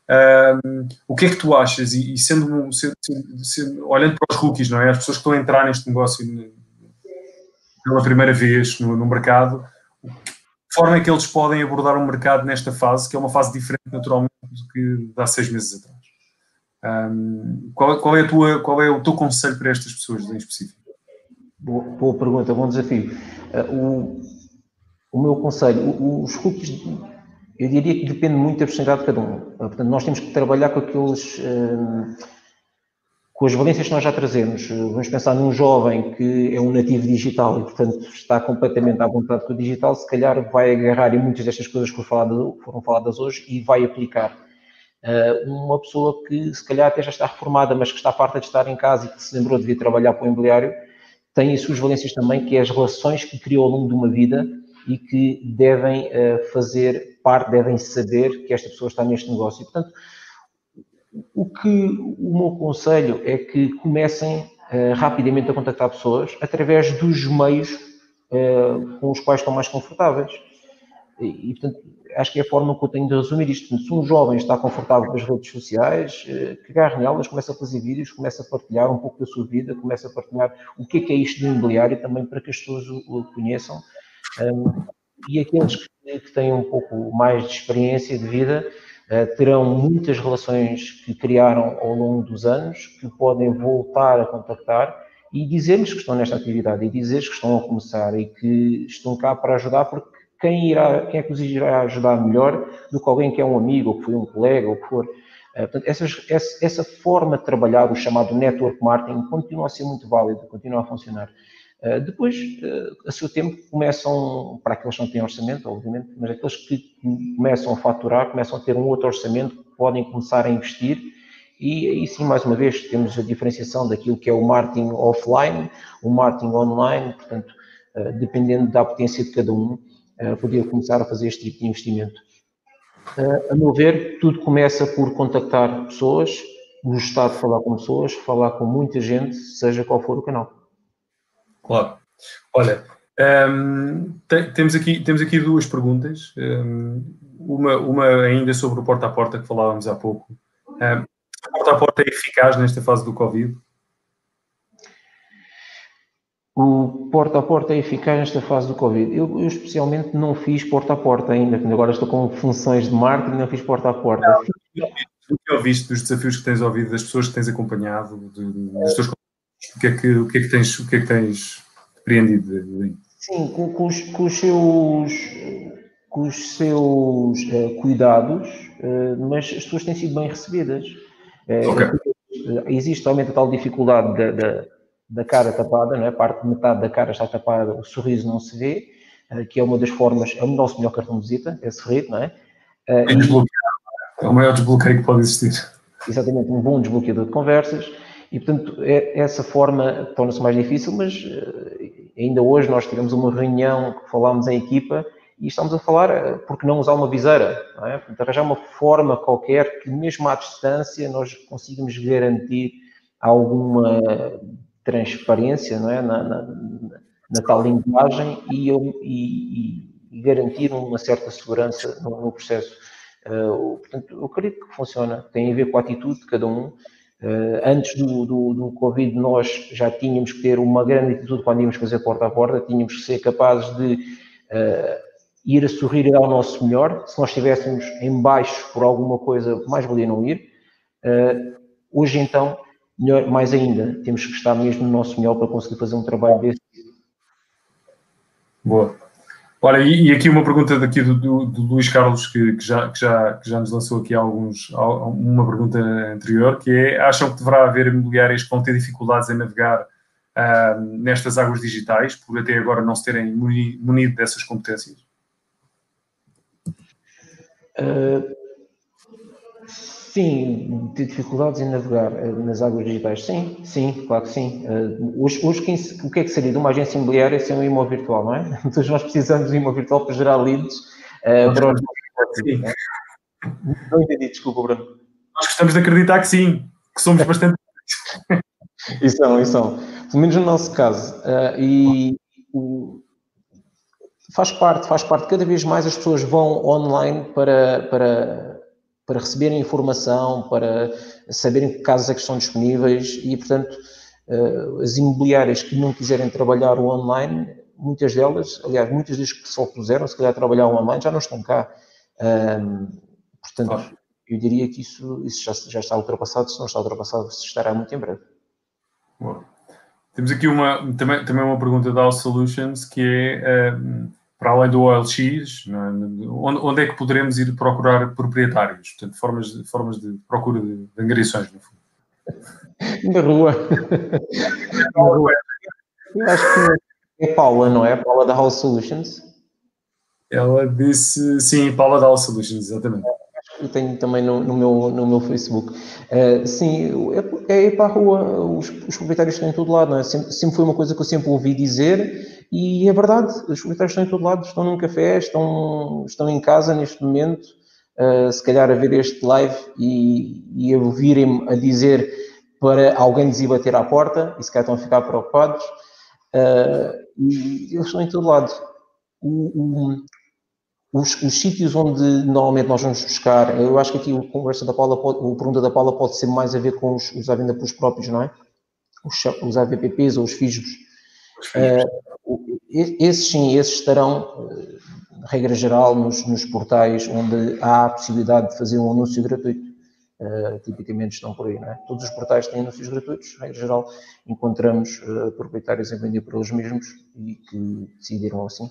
A: é um, o que é que tu achas, e, e sendo, sendo, sendo, olhando para os rookies, não é? As pessoas que estão a entrar neste negócio pela primeira vez no, no mercado, de forma é que eles podem abordar o mercado nesta fase, que é uma fase diferente naturalmente do que há seis meses atrás. Um, qual, qual, é a tua, qual é o teu conselho para estas pessoas em específico?
C: Boa, boa pergunta, bom desafio. Uh, o, o meu conselho, os cookies, eu diria que depende muito da personalidade de cada um. Portanto, nós temos que trabalhar com aqueles, hum, com as valências que nós já trazemos. Vamos pensar num jovem que é um nativo digital e, portanto, está completamente à vontade com o digital, se calhar vai agarrar em muitas destas coisas que foram faladas hoje e vai aplicar. Hum, uma pessoa que, se calhar, até já está reformada, mas que está farta de estar em casa e que se lembrou de vir trabalhar para o imobiliário, tem as suas valências também, que é as relações que criou ao longo de uma vida e que devem uh, fazer parte, devem saber que esta pessoa está neste negócio. E, portanto, o que o meu conselho é que comecem uh, rapidamente a contactar pessoas através dos meios com os quais estão mais confortáveis. E, portanto, acho que é a forma que eu tenho de resumir isto. Se um jovem está confortável com as redes sociais, que agarre nelas, começa a fazer vídeos, começa a partilhar um pouco da sua vida, começa a partilhar o que é que é isto do imobiliário também para que as pessoas o, conheçam e aqueles que, têm um pouco mais de experiência de vida uh, terão muitas relações que criaram ao longo dos anos que podem voltar a contactar e dizer-lhes que estão nesta atividade e dizer-lhes que estão a começar e que estão cá para ajudar porque quem, irá, quem é que os irá ajudar melhor do que alguém que é um amigo ou que foi um colega ou que for. Uh, portanto, essas, essa, essa, forma de trabalhar, o chamado network marketing, continua a ser muito válida, continua a funcionar. Eh, depois, eh, a seu tempo, começam, para aqueles que não têm orçamento, obviamente, mas aqueles que começam a faturar, começam a ter um outro orçamento, podem começar a investir e aí sim, mais uma vez, temos a diferenciação daquilo que é o marketing offline, o marketing online, portanto, eh, dependendo da potência de cada um, poder começar a fazer este tipo de investimento. A meu ver, tudo começa por contactar pessoas, gostar de falar com pessoas, falar com muita gente, seja qual for o canal.
A: Claro. Olha, um, te, temos, aqui, temos aqui duas perguntas. Um, uma, uma ainda sobre o porta a porta que falávamos há pouco. Um, o porta a porta é eficaz nesta fase do Covid?
C: O porta a porta é eficaz nesta fase do Covid. Eu, eu especialmente não fiz porta a porta ainda, agora estou com funções de marketing, não fiz porta a porta. Não,
A: o que ouviste dos desafios que tens ouvido, das pessoas que tens acompanhado, de, dos teus o que é que, o que, é que tens, o que é que tens apreendido?
C: Sim, com, com, os, com os seus, com os seus uh, cuidados, uh, mas as pessoas têm sido bem recebidas. Uh, okay. Existe realmente a tal dificuldade da, da, da, cara tapada, não é? a parte de metade da cara está tapada, o sorriso não se vê, que é uma das formas, é o nosso melhor cartão de visita, é sorrir, não é?
A: é, é o maior desbloqueio que pode existir.
C: Exatamente, um bom desbloqueador de conversas. E, portanto, é, essa forma torna-se mais difícil, mas eh, ainda hoje nós tivemos uma reunião que falámos em equipa e estamos a falar eh, porque não usar uma viseira, não é? Portanto, arranjar uma forma qualquer que, mesmo à distância, nós consigamos garantir alguma transparência não é? na, na, na tal linguagem e, e, e, garantir uma certa segurança no, no processo. Uh, portanto, eu acredito que funciona, tem a ver com a atitude de cada um Uh, antes do, do, do, Covid, nós já tínhamos que ter uma grande atitude quando íamos fazer porta a porta, tínhamos que ser capazes de uh, ir a sorrir e dar o nosso melhor. Se nós estivéssemos em baixo por alguma coisa, mais valia não ir. Hoje, então, melhor, mais ainda, temos que estar mesmo no nosso melhor para conseguir fazer um trabalho desse.
A: Boa. Olha, e, e, aqui uma pergunta daqui do, do, do Luís Carlos, que, que, já, que, já, que já nos lançou aqui alguns, uma pergunta anterior, que é, acham que deverá haver imobiliárias que vão ter dificuldades em navegar uh, nestas águas digitais, por até agora não se terem munido dessas competências?
C: Uh, sim, ter dificuldades em navegar uh, nas águas digitais, sim, sim, claro que sim. Hoje, hoje quem, o que é que seria de uma agência imobiliária sem um imóvel virtual, não é? [LAUGHS] Então nós precisamos de um imóvel virtual para gerar leads uh, para os... Sim. Não entendi, desculpa, Bruno.
A: Nós gostamos de acreditar que sim, que somos bastante... [LAUGHS]
C: e são, e são. Pelo menos no nosso caso. Uh, e faz parte, faz parte. Cada vez mais as pessoas vão online para, para, para receberem informação, para saberem que casos é que estão disponíveis e, portanto, uh, as imobiliárias que não quiserem trabalhar o online, muitas delas, aliás, muitas das que só puseram, se calhar, trabalhar o online, já não estão cá. Portanto, eu diria que isso, isso já, já está ultrapassado, se não está ultrapassado, se estará muito em breve.
A: Boa. Temos aqui uma, também, também uma pergunta da All Solutions que é uh, para além do OLX, é? onde, onde, é que poderemos ir procurar proprietários? Portanto, formas de, formas de procura de, de angariações, no fundo.
C: Na rua. Na rua. Eu acho que é Paula, não é? Paula da All Solutions.
A: Ela disse, sim, Paula da All Solutions, exatamente
C: eu tenho também no, no, meu, no meu Facebook. Uh, sim, é, é ir para a rua, os, os proprietários estão em todo lado, é? Sempre, sempre, foi uma coisa que eu sempre ouvi dizer e é verdade, os proprietários estão em todo lado, estão num café, estão, estão em casa neste momento, uh, se calhar a ver este live e, e a ouvirem-me a dizer para alguém lhes ir bater à porta e se calhar estão a ficar preocupados. Uh, e eles estão em todo lado. O, o, os, os, sítios onde normalmente nós vamos buscar, eu acho que aqui a conversa da Paula, pode, a pergunta da Paula pode ser mais a ver com os, os à venda pelos próprios, não é? Os, os AVPPs ou os FISBs. Uh, esses sim, esses estarão, uh, regra geral, nos, nos, portais onde há a possibilidade de fazer um anúncio gratuito. Uh, tipicamente estão por aí, não é? Todos os portais têm anúncios gratuitos, regra geral, encontramos proprietários a vender por eles mesmos e que decidiram assim.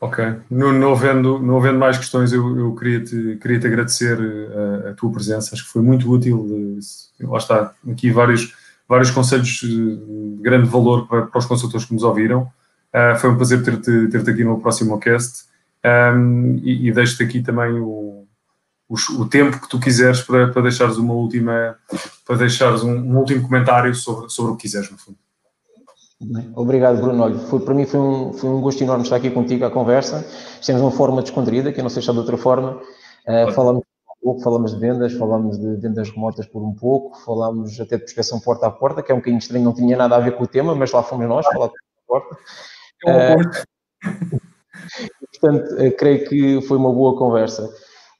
A: Ok. Não, não, havendo, não havendo mais questões, eu, eu queria, te, queria te agradecer a, eh, a, tua presença. Acho que foi muito útil. Lá está, aqui vários, vários conselhos de grande valor para, para os consultores que nos ouviram. Uh, foi um prazer ter-te ter -te aqui no próximo cast. Um, e, e deixo-te aqui também o, o, o, tempo que tu quiseres para, para deixares uma última, para deixares um, um último comentário sobre, sobre o que quiseres, no fundo.
C: Obrigado, Bruno. Olha, foi, para mim foi um, foi um gosto enorme estar aqui contigo à conversa. Temos uma forma descontraída, que eu não sei se há de outra forma. Uh, falamos um pouco, falamos de vendas, falamos de vendas remotas por um pouco, falamos até de prospeção porta a porta, que é um bocadinho estranho, não tinha nada a ver com o tema, mas lá fomos nós, falar de porta a porta. Uh, [LAUGHS] portanto, uh, creio que foi uma boa conversa.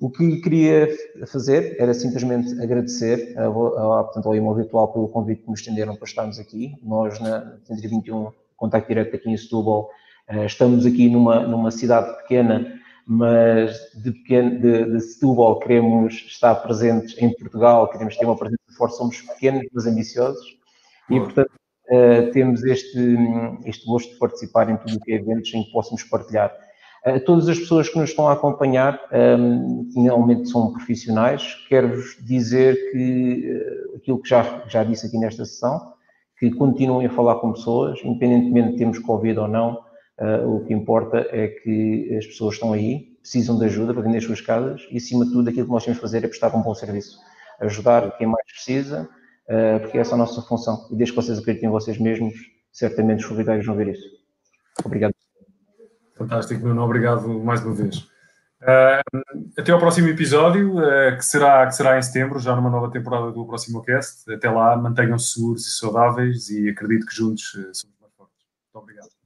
C: O que queria fazer era simplesmente agradecer a, a, portanto, ao Imóvel Virtual pelo convite que nos estenderam para estarmos aqui. Nós, na 121, contacto direto aqui em Setúbal, eh, estamos aqui numa, numa cidade pequena, mas de, pequeno, de, de Setúbal queremos estar presentes em Portugal, queremos ter uma presença forte, somos pequenos, mas ambiciosos. E, portanto, Uh, temos este, este gosto de participar em tudo o que é eventos em que possamos partilhar todas as pessoas que nos estão a acompanhar, um, normalmente são profissionais, quero-vos dizer que uh, aquilo que já, já disse aqui nesta sessão, que continuem a falar com pessoas, independentemente de termos Covid ou não, uh, o que importa é que as pessoas estão aí, precisam de ajuda para vender as suas casas e, acima de tudo, aquilo que nós temos de fazer é prestar um bom serviço, ajudar quem mais precisa, porque essa é a nossa função. E desde que vocês acreditem em vocês mesmos, certamente os proprietários vão ver isso. Obrigado.
A: Fantástico, Nuno. Obrigado mais uma vez. Uh, até ao próximo episódio, uh, que, será, que será em setembro, já numa nova temporada do próximo cast. Até lá, mantenham-se seguros e saudáveis e acredito que juntos uh, somos mais fortes. Muito obrigado.